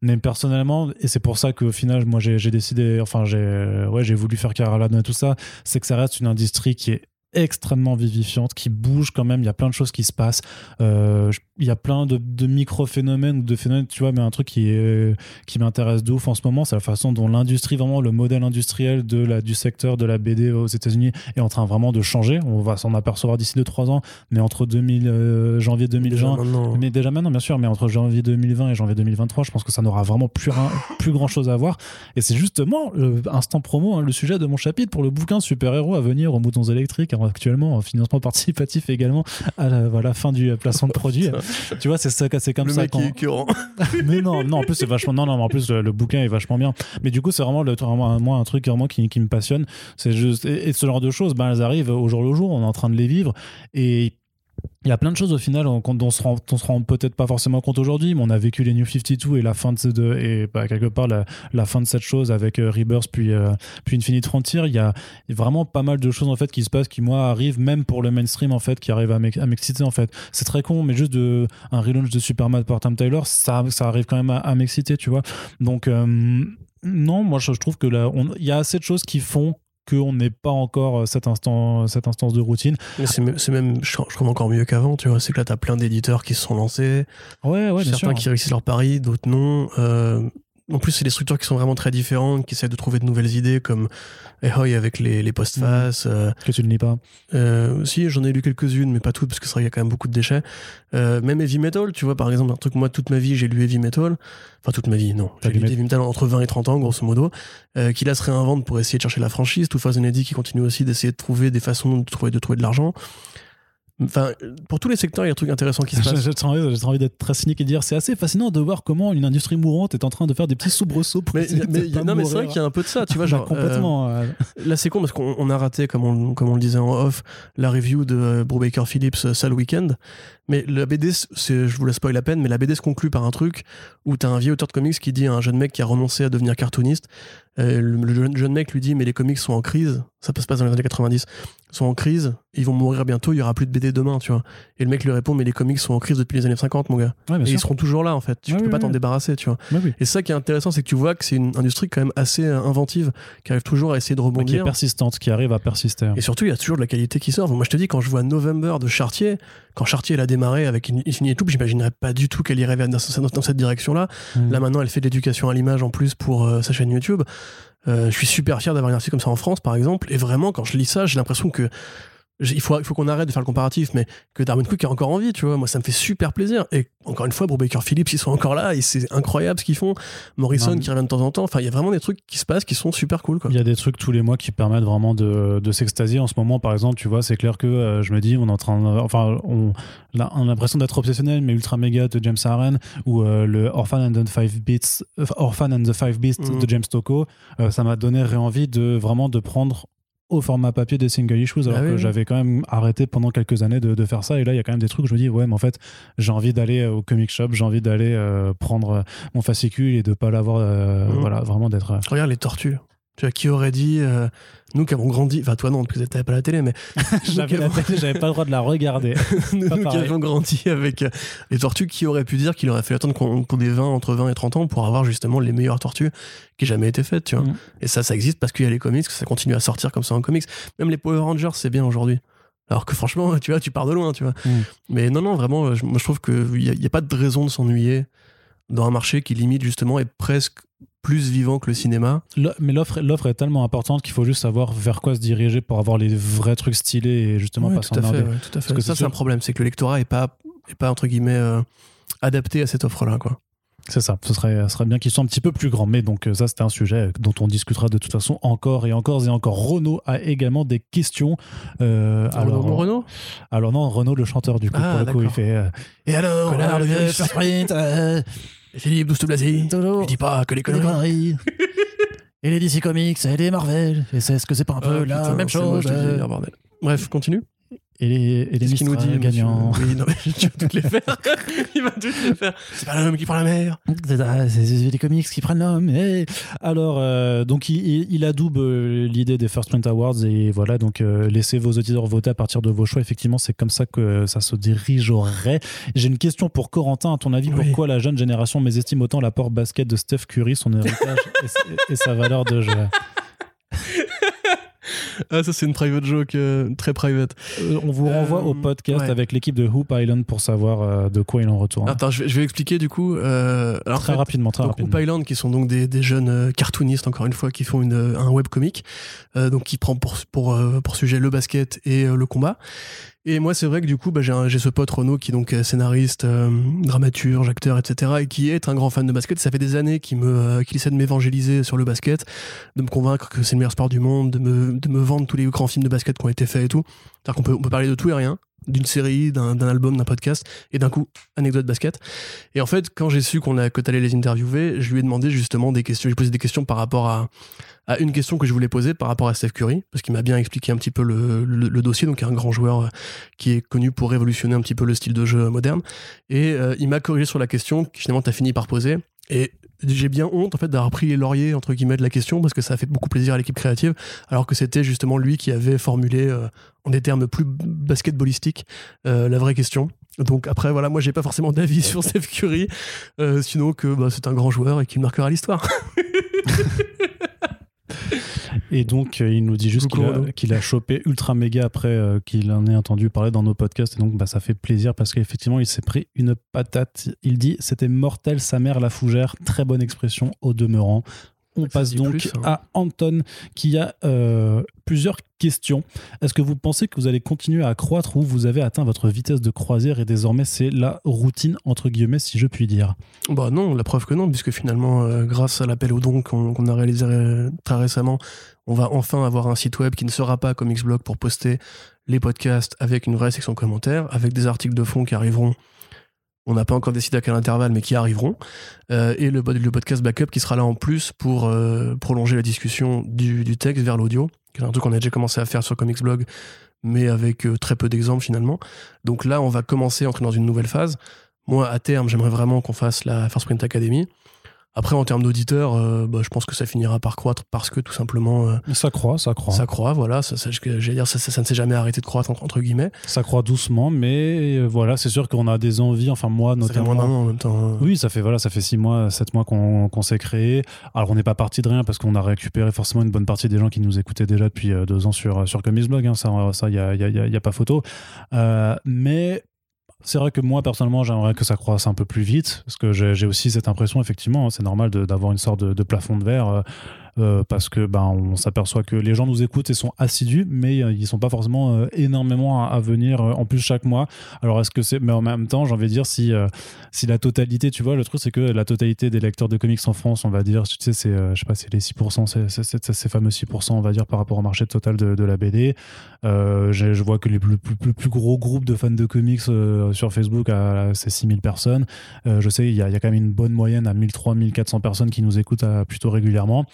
Mais personnellement, et c'est pour ça qu'au final, moi, j'ai décidé, enfin, j'ai ouais, voulu faire carrière là-dedans et tout ça, c'est que ça reste une industrie qui est extrêmement vivifiante, qui bouge quand même. Il y a plein de choses qui se passent. Euh, il y a plein de, de micro-phénomènes ou de phénomènes, tu vois, mais un truc qui, est, qui m'intéresse de ouf en ce moment, c'est la façon dont l'industrie, vraiment le modèle industriel de la, du secteur de la BD aux États-Unis est en train vraiment de changer. On va s'en apercevoir d'ici 2-3 ans, mais entre 2000, euh, janvier 2020 Déjà maintenant. mais déjà maintenant, bien sûr, mais entre janvier 2020 et janvier 2023, je pense que ça n'aura vraiment plus, rien- plus grand chose à voir. Et c'est justement, euh, instant promo, hein, le sujet de mon chapitre pour le bouquin super-héros à venir aux moutons électriques, actuellement en financement participatif également à la voilà, fin du placement de produit. tu vois, c'est ça, c'est comme le ça. mec quand- qui est écœurant. mais non, non, en plus c'est vachement, non, non, en plus le, le bouquin est vachement bien. Mais du coup, c'est vraiment, le, vraiment moi un truc vraiment qui, qui me passionne. C'est juste et, et ce genre de choses, ben elles arrivent au jour le jour. On est en train de les vivre et il y a plein de choses au final on- dont on se rend, peut-être pas forcément compte aujourd'hui, mais on a vécu les New 52 et la fin de, et bah, quelque part la, fin de cette chose avec euh, Rebirth puis euh, puis Infinite Frontier. Il y a vraiment pas mal de choses en fait qui se passent qui moi arrivent même pour le mainstream en fait qui arrivent à m'ex- à m'exciter en fait. C'est très con, mais juste de un relaunch de Superman par Tom Taylor, ça ça arrive quand même à, m'exciter, tu vois. Donc euh, non, moi je, trouve que là il y a assez de choses qui font qu'on n'est pas encore euh, cet instant cette instance de routine. Mais c'est même, je je trouve encore mieux qu'avant, tu vois. C'est que là, t'as plein d'éditeurs qui se sont lancés. Ouais, ouais, bien certains sûr. qui réussissent leur pari, d'autres non. Euh, en plus, c'est des structures qui sont vraiment très différentes, qui essaient de trouver de nouvelles idées, comme Ahoy avec les, les postfaces. euh, Que tu ne lis pas. euh, si, j'en ai lu quelques-unes, mais pas toutes, parce que c'est vrai qu'il y a quand même beaucoup de déchets. Euh, même Heavy Metal, tu vois, par exemple, un truc, moi, toute ma vie, j'ai lu Heavy Metal. Enfin, toute ma vie, non. J'ai lu. Heavy Metal entre 20 et 30 ans, grosso modo. Euh, qui là se réinvente pour essayer de chercher la franchise. Tout Eddy qui continue aussi d'essayer de trouver des façons de trouver de, trouver de l'argent. Enfin, pour tous les secteurs, il y a des trucs intéressants qui se passent. j'ai envie, envie d'être très cynique et de dire c'est assez fascinant de voir comment une industrie mourante est en train de faire des petits soubresauts pour Mais, essayer de mais- pas non, mais c'est vrai mourir. qu'il y a un peu de ça, tu vois. Genre, complètement. euh, euh, là, c'est con parce qu'on on a raté, comme on, comme on le disait en off, la review de euh, Brubaker Phillips euh, Sale Weekend. Mais la BD, je vous la spoil à peine, mais la BD se conclut par un truc où t'as un vieux auteur de comics qui dit à un jeune mec qui a renoncé à devenir cartooniste. euh, le, le jeune, jeune mec lui dit Mais les comics sont en crise, ça se passe dans les années 90, sont en crise, ils vont mourir bientôt, il y aura plus de BD demain, tu vois. Et le mec lui répond Mais les comics sont en crise depuis les années 50, mon gars. ouais, Et ils seront toujours là, en fait. Tu Ouais, peux pas t'en débarrasser, tu vois. Et ça qui est intéressant, c'est que tu vois que c'est une industrie quand même assez euh, inventive, qui arrive toujours à essayer de Qui est rebondir. persistante, qui arrive à persister. Et surtout, il y a toujours de la qualité qui sort. Moi, je te dis, quand je vois November de Chartier, quand Chartier elle a démarré avec une Infinity Loop, j'imaginerais pas du tout qu'elle irait dans, cette direction-là. Mm. Là, maintenant, elle fait de l'éducation à l'image en plus pour euh, sa chaîne YouTube. Euh, je suis super fier d'avoir un article comme ça en France, par exemple. Et vraiment, quand je lis ça, j'ai l'impression que il faut, il faut qu'on arrête de faire le comparatif, mais que Darwin Cook est encore en vie, tu vois. Moi, ça me fait super plaisir. Et encore une fois, Brubaker Phillips, ils sont encore là et c'est incroyable ce qu'ils font. Morrison Non. qui revient de temps en temps. Enfin, il y a vraiment des trucs qui se passent qui sont super cool, quoi. Il y a des trucs tous les mois qui permettent vraiment de, de s'extasier. En ce moment, par exemple, tu vois, c'est clair que euh, je me dis, on est en train, de- enfin, on, là, on a l'impression d'être obsessionnel, mais Ultra Mega de James Aaron ou euh, le Orphan and the Five Beasts, euh, Orphan and the Five Beasts Mhm. de James Tocco, euh, ça m'a donné envie de vraiment de prendre au format papier des single issues alors Ah oui, que oui. j'avais quand même arrêté pendant quelques années de, de faire ça et là il y a quand même des trucs où je me dis ouais mais en fait j'ai envie d'aller au comic shop j'ai envie d'aller euh, prendre euh, mon fascicule et de pas l'avoir euh, Mhm. voilà vraiment d'être euh, Regarde les tortues. Tu vois, qui aurait dit, euh, nous qui avons grandi, enfin toi non, parce que t'avais pas la télé, mais j'avais avons- pas le droit de la regarder nous, qui avons grandi avec euh, les tortues, qui aurait pu dire qu'il aurait fallu attendre qu'on ait 20, entre 20 et 30 ans pour avoir justement les meilleures tortues qui aient jamais été faites, tu vois. Mhm. Et ça, ça existe parce qu'il y a les comics, que ça continue à sortir comme ça en comics. Même les Power Rangers, c'est bien aujourd'hui. Alors que franchement, tu vois, tu pars de loin, tu vois. Mhm. Mais non, non, vraiment, je- moi je trouve qu'il n'y a, y a pas de raison de s'ennuyer dans un marché qui limite justement est presque plus vivant que le cinéma. Le- mais l'offre l'offre est tellement importante qu'il faut juste savoir vers quoi se diriger pour avoir les vrais trucs stylés et justement pas s'emmerder ouais, tout à fait. que ça, c'est un problème, c'est que le lectorat est pas, est pas entre guillemets euh, adapté à cette offre-là, quoi. c'est ça ce serait, ce serait bien qu'ils soient un petit peu plus grands mais donc euh, ça c'était un sujet dont on discutera de toute façon encore et encore et encore Renaud a également des questions Euh, alors, mon Renault alors non Renaud le chanteur du coup Ah, pour le coup il fait euh, et alors le le Philippe Douste Blasi. toujours Je dis pas que les conneries. et les DC Comics et les Marvel et c'est ce que c'est pas un peu Ah, la putain, même chose euh. Bref, continue. Et les, et les qu'il nous dit, Mistral gagnants monsieur. Oui, non, mais tu vas toutes les faire. Il va toutes les faire. C'est pas l'homme qui prend la mer. C'est les comics qui prennent l'homme. eh. Alors, euh, donc, il, il- adoube euh, l'idée des First Print Awards et voilà, donc, euh, laissez vos auditeurs voter à partir de vos choix. Effectivement, c'est comme ça que ça se dirigerait. J'ai une question pour Corentin. À ton avis, Oui. pourquoi la jeune génération mésestime autant l'apport basket de Steph Curry, son héritage et, et sa valeur de jeu? Ah, ça, c'est une private joke euh, très private. Euh, On vous renvoie Euh, au podcast ouais. avec l'équipe de Hoop Island pour savoir de quoi il en retourne. Attends, je vais, je vais expliquer du coup. alors, très en fait, rapidement, très donc, rapidement. Hoop Island, qui sont donc des, des jeunes cartoonistes, encore une fois, qui font une, un webcomic, donc qui prend pour, pour, pour sujet le basket et le combat. Et moi, c'est vrai que du coup, bah, j'ai, ce pote Renaud qui est donc euh, scénariste, euh, dramaturge, acteur, etc. et qui est un grand fan de basket. Ça fait des années euh, qu'il essaie de m'évangéliser sur le basket, de me convaincre que c'est le meilleur sport du monde, de me, vendre tous les grands films de basket qui ont été faits et tout. C'est-à-dire qu'on peut, on peut parler de tout et rien, d'une série, d'un, album, d'un podcast, et d'un coup, anecdote basket. Et en fait, quand j'ai su qu'on a, que t'allais les interviewer, je lui ai demandé justement des questions. J'ai posé des questions par rapport à, à une question que je voulais poser par rapport à Steph Curry, parce qu'il m'a bien expliqué un petit peu le, le- dossier, donc un grand joueur euh, qui est connu pour révolutionner un petit peu le style de jeu moderne. Et euh, il m'a corrigé sur la question que finalement tu as fini par poser. Et j'ai bien honte en fait d'avoir pris les lauriers entre guillemets de la question parce que ça a fait beaucoup plaisir à l'équipe créative alors que c'était justement lui qui avait formulé euh, en des termes plus basketballistiques euh, la vraie question. Donc après voilà moi j'ai pas forcément d'avis sur Steph Curry. Euh, sinon que bah, c'est un grand joueur et qu'il marquera l'histoire Et donc, euh, il nous dit juste a, qu'il a chopé ultra méga après euh, qu'il en ait entendu parler dans nos podcasts. Et donc, bah, ça fait plaisir parce qu'effectivement, il s'est pris une patate. Il dit c'était mortel, sa mère la fougère. Très bonne expression au demeurant. On Ça passe donc plus, hein. à Anton qui a euh, plusieurs questions. Est-ce que vous pensez que vous allez continuer à croître ou vous avez atteint votre vitesse de croisière et désormais c'est la routine entre guillemets si je puis dire? Bah non, la preuve que non, puisque finalement, euh, grâce à l'appel aux dons qu'on qu'on a réalisé euh, très récemment, on va enfin avoir un site web qui ne sera pas comme Xblog pour poster les podcasts avec une vraie section commentaires, avec des articles de fond qui arriveront. On n'a pas encore décidé à quel intervalle, mais qui arriveront. Euh, et le, pod- le podcast backup qui sera là en plus pour euh, prolonger la discussion du, texte vers l'audio, qui un truc qu'on a déjà commencé à faire sur Comics Blog, mais avec euh, très peu d'exemples finalement. Donc là, on va commencer entrer dans une nouvelle phase. Moi, à terme, j'aimerais vraiment qu'on fasse la First Print Academy. Après, en termes d'auditeurs, euh, bah, je pense que ça finira par croître parce que tout simplement, euh, Ça croît, ça croît. ça croît. Voilà, ça, ça, j'allais dire, ça, ça- ça ne s'est jamais arrêté de croître entre, entre guillemets. Ça croît doucement, mais euh, voilà, c'est sûr qu'on a des envies, enfin moi Ça fait notamment. moins d'un an en même temps. hein. Oui, ça fait voilà, ça fait six mois, sept mois qu'on qu'on s'est créé. Alors on n'est pas parti de rien parce qu'on a récupéré forcément une bonne partie des gens qui nous écoutaient déjà depuis deux ans sur sur Comics Blog. hein, ça, ça, y a, y a- y a- y a pas photo. Mais c'est vrai que moi personnellement, j'aimerais que ça croisse un peu plus vite parce que j'ai aussi cette impression, effectivement, hein, c'est normal d'avoir une sorte de, de plafond de verre. Euh, parce que ben on s'aperçoit que les gens nous écoutent et sont assidus, mais euh, ils sont pas forcément euh, énormément à, venir en plus chaque mois. Alors est-ce que c'est, mais en même temps, j'ai envie de dire si si la totalité, tu vois, le truc c'est que la totalité des lecteurs de comics en France, on va dire, tu sais, c'est, je sais pas, c'est les 6%, c'est, ces fameux 6%, on va dire, par rapport au marché total de, la BD. Je vois que les plus, plus, plus, plus gros groupes de fans de comics sur Facebook, c'est 6000 personnes. Je sais, il y, a, y a quand même une bonne moyenne à 1300, 1400 personnes qui nous écoutent plutôt régulièrement.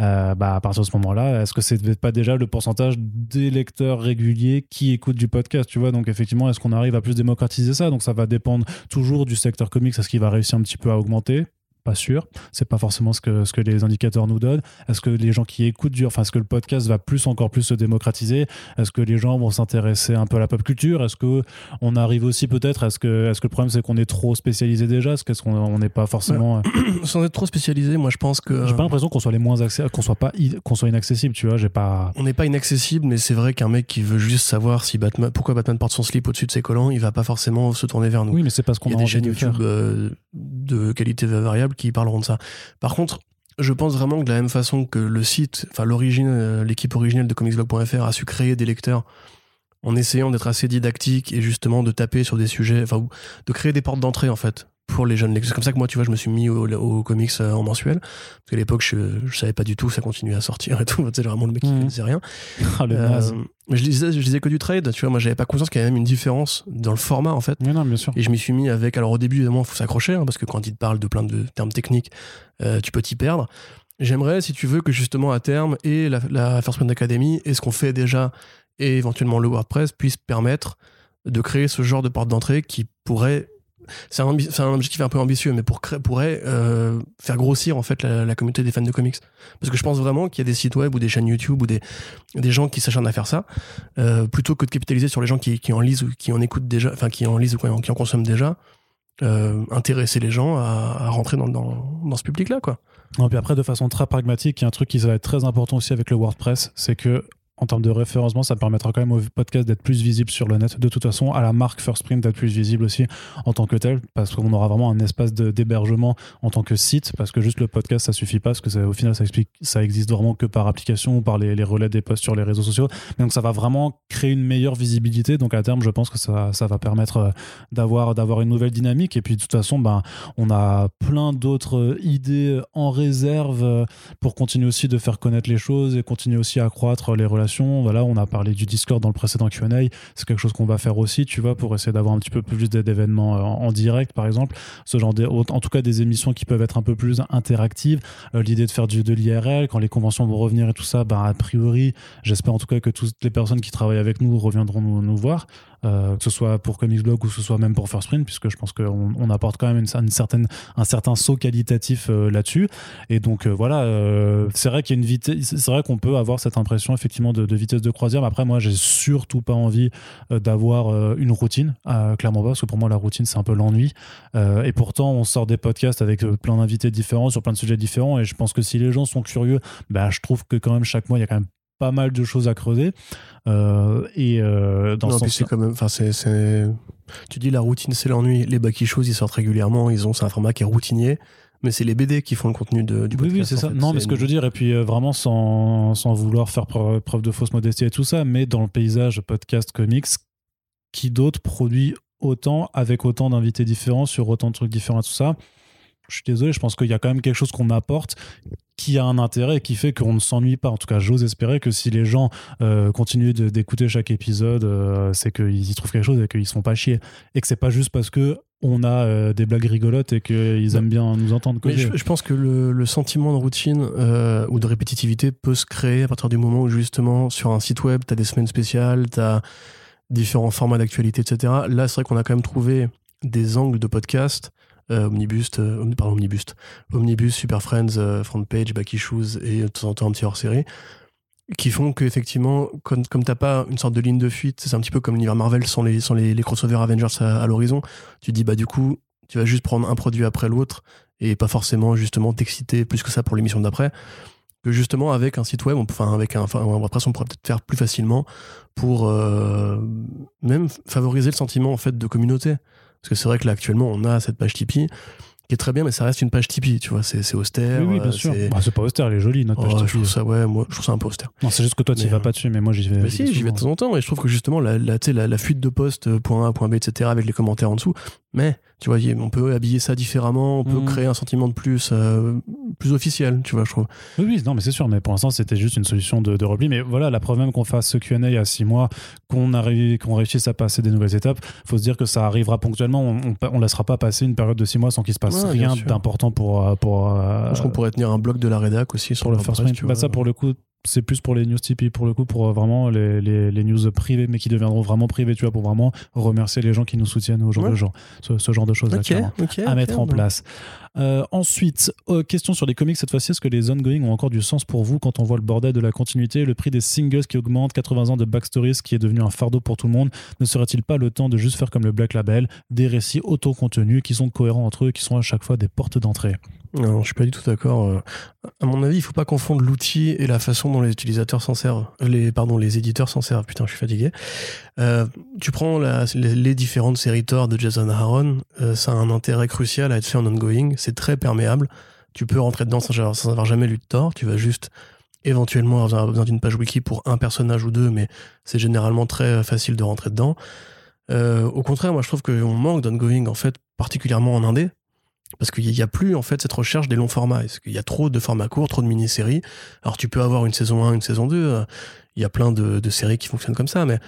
Euh, bah, à partir de ce moment-là, est-ce que c'est pas déjà le pourcentage des lecteurs réguliers qui écoutent du podcast, tu vois? Donc effectivement, est-ce qu'on arrive à plus démocratiser ça? Donc ça va dépendre toujours du secteur comics, est-ce qu'il va réussir un petit peu à augmenter pas sûr, c'est pas forcément ce que, ce que les indicateurs nous donnent. Est-ce que les gens qui écoutent du, enfin, est-ce que le podcast va plus encore plus se démocratiser? Est-ce que les gens vont s'intéresser un peu à la pop culture? Est-ce que on arrive aussi peut-être Est-ce que, est-ce que le problème c'est qu'on est trop spécialisé déjà? Est-ce qu'est-ce qu'on on n'est pas forcément Sans être trop spécialisé, moi je pense que. J'ai pas l'impression qu'on soit les moins accès, qu'on soit pas, qu'on soit inaccessible, tu vois. J'ai pas. On n'est pas inaccessible, mais c'est vrai qu'un mec qui veut juste savoir si Batman, pourquoi Batman porte son slip au-dessus de ses collants, il va pas forcément se tourner vers nous. Oui, mais c'est parce qu'on a, a des chaînes YouTube euh, de qualité variable qui parleront de ça. Par contre, je pense vraiment que de la même façon que le site, euh, l'équipe originelle de comicsblog.fr a su créer des lecteurs en essayant d'être assez didactique et justement de taper sur des sujets, enfin de créer des portes d'entrée en fait pour les jeunes lecteurs. C'est comme ça que moi, tu vois, je me suis mis au, au comics euh, en mensuel. Parce qu'à l'époque, je, je savais pas du tout, ça continuait à sortir et tout. Sais, vraiment le mec qui ne disait rien. Ah, Euh, mais je lisais, je lisais que du trade, tu vois. Moi, j'avais pas conscience qu'il y avait même une différence dans le format en fait. Oui, non, bien sûr. Et je m'y suis mis avec. Alors au début, évidemment, il faut s'accrocher, hein, parce que quand il te parle de plein de termes techniques, euh, tu peux t'y perdre. J'aimerais, si tu veux, que justement à terme, et la, la First Print Academy, et ce qu'on fait déjà, et éventuellement le WordPress, puissent permettre de créer ce genre de porte d'entrée qui pourrait. C'est un, c'est un objectif un peu ambitieux, mais pour pourrait euh, faire grossir en fait la, communauté des fans de comics. Parce que je pense vraiment qu'il y a des sites web ou des chaînes YouTube ou des, des gens qui s'acharnent à faire ça, euh, plutôt que de capitaliser sur les gens qui, qui en lisent ou qui en écoutent déjà, enfin qui en lisent ou qui en, consomment déjà, euh, intéresser les gens à, à rentrer dans, dans, dans ce public-là, quoi. Non, puis après, de façon très pragmatique, il y a un truc qui va être très important aussi avec le WordPress, c'est que en termes de référencement, ça permettra quand même au podcast d'être plus visible sur le net. De toute façon, à la marque First Print d'être plus visible aussi en tant que tel, parce qu'on aura vraiment un espace d'hébergement en tant que site, parce que juste le podcast, ça suffit pas, parce que au final, ça, explique, existe vraiment que par application ou par les, relais des posts sur les réseaux sociaux. Donc ça va vraiment créer une meilleure visibilité. Donc à terme, je pense que ça, va permettre euh, d'avoir d'avoir une nouvelle dynamique. Et puis de toute façon, ben, on a plein d'autres idées en réserve euh, pour continuer aussi de faire connaître les choses et continuer aussi à accroître les relations voilà, on a parlé du Discord dans le précédent Q&A. C'est quelque chose qu'on va faire aussi, tu vois, pour essayer d'avoir un petit peu plus d'événements euh, en, direct, par exemple. Ce genre en tout cas des émissions qui peuvent être un peu plus interactives. Euh, l'idée de faire du, de l'IRL, quand les conventions vont revenir et tout ça, bah, a priori, j'espère en tout cas que toutes les personnes qui travaillent avec nous reviendront nous voir. Euh, que ce soit pour Comics Blog ou que ce soit même pour First Print, puisque je pense qu'on on apporte quand même une, certaine, un certain saut qualitatif euh, là-dessus. Et donc euh, voilà, c'est vrai qu'il y a une vitesse, c'est vrai qu'on peut avoir cette impression effectivement de, vitesse de croisière. Mais après, moi, j'ai surtout pas envie d'avoir une routine, clairement pas, parce que pour moi, la routine, c'est un peu l'ennui. et pourtant, on sort des podcasts avec plein d'invités différents sur plein de sujets différents. Et je pense que si les gens sont curieux, bah, je trouve que quand même chaque mois, il y a quand même pas mal de choses à creuser. Euh, et euh, dans ce c'est quand même, enfin, c'est, tu dis la routine, c'est l'ennui. Les bacs choses, ils sortent régulièrement. Ils ont, c'est un format qui est routinier. Mais c'est les BD qui font le contenu de, du podcast. Oui, c'est ça. non, mais ce que je veux dire, et puis euh, vraiment sans, sans vouloir faire preuve, de fausse modestie et tout ça, mais dans le paysage podcast comics, qui d'autre produit autant, avec autant d'invités différents, sur autant de trucs différents et tout ça? Je suis désolé, je pense qu'il y a quand même quelque chose qu'on apporte qui a un intérêt et qui fait qu'on ne s'ennuie pas. En tout cas, j'ose espérer que si les gens euh, continuent d'écouter chaque épisode, euh, c'est qu'ils y trouvent quelque chose et qu'ils ne se font pas chier. Et que c'est pas juste parce que on a euh, des blagues rigolotes et qu'ils aiment bien nous entendre. je, je, pense que le, sentiment de routine ou de répétitivité peut se créer à partir du moment où justement sur un site web, tu as des semaines spéciales, tu as différents formats d'actualité, etc. Là, c'est vrai qu'on a quand même trouvé des angles de podcast euh, Omnibus, euh, Omnibus, Super Friends, euh, Front Page, Back Issues et de temps en temps un petit hors-série, qui font qu'effectivement, comme, comme t'as pas une sorte de ligne de fuite, c'est un petit peu comme l'univers Marvel sans les, sans les, les Avengers à, l'horizon, tu dis bah du coup, tu vas juste prendre un produit après l'autre et pas forcément justement t'exciter plus que ça pour l'émission d'après que justement avec un site web, enfin avec un, enfin, WordPress, on pourrait peut-être faire plus facilement pour même favoriser le sentiment en fait de communauté. Parce que c'est vrai que là, actuellement, on a cette page Tipeee qui est très bien, mais ça reste une page Tipeee, tu vois, c'est austère. Oui, oui, bien sûr. Bah, c'est pas austère, elle est jolie, notre page Tipeee. Je trouve ça, ouais, moi, je trouve ça un peu austère. Non, c'est juste que toi, tu vas pas dessus, mais moi, j'y vais. Mais si, j'y vais de temps en temps, et je trouve que justement, la, la, la, la fuite de poste, euh, point A, point B, etc., avec les commentaires en dessous, mais tu vois, on peut habiller ça différemment, on peut mm. créer un sentiment de plus, euh, plus officiel, tu vois, je trouve. Oui, oui, non, mais c'est sûr, mais pour l'instant, c'était juste une solution de, de, repli. Mais voilà, la preuve même qu'on fasse ce QA il y a six mois, qu'on qu'on réussisse à passer des nouvelles étapes, faut se dire que ça arrivera ponctuellement. On, on, laissera pas passer une période de six mois sans qu'il se passe rien d'important pour. Euh, pour euh, je pense qu'on pourrait tenir un bloc de la rédac aussi sur, le first bah, Ça, pour le coup, c'est plus pour les news Tipeee pour le coup pour vraiment les, les, les, news privées mais qui deviendront vraiment privées tu vois pour vraiment remercier les gens qui nous soutiennent au ce, genre de choses à mettre en place. Euh, ensuite euh, question sur les comics cette fois-ci. Est-ce que les ongoing ont encore du sens pour vous quand on voit le bordel de la continuité? Le prix des singles qui augmente 80 ans de backstories qui est devenu un fardeau pour tout le monde. Ne serait-il pas le temps de juste faire comme le Black Label? Des récits auto-contenus qui sont cohérents entre eux qui sont à chaque fois des portes d'entrée non, je suis pas du tout d'accord. Euh, à mon avis, il faut pas confondre l'outil et la façon dont les utilisateurs s'en servent. Les, pardon, les éditeurs s'en servent. Putain, je suis fatigué. Euh, tu prends les, différentes séries Thor de Jason Aaron, euh, ça a un intérêt crucial à être fait en ongoing. C'est très perméable. Tu peux rentrer dedans sans, sans avoir jamais lu de Thor. Tu vas juste éventuellement avoir besoin d'une page wiki pour un personnage ou deux, mais c'est généralement très facile de rentrer dedans. au contraire, moi je trouve qu'on manque d'ongoing en fait, particulièrement en indé, parce qu'il n'y a plus en fait cette recherche des longs formats. Est-ce qu'il y a trop de formats courts, trop de mini-séries? Alors tu peux avoir une saison 1, une saison 2. Euh, il y a plein de, séries qui fonctionnent comme ça, mais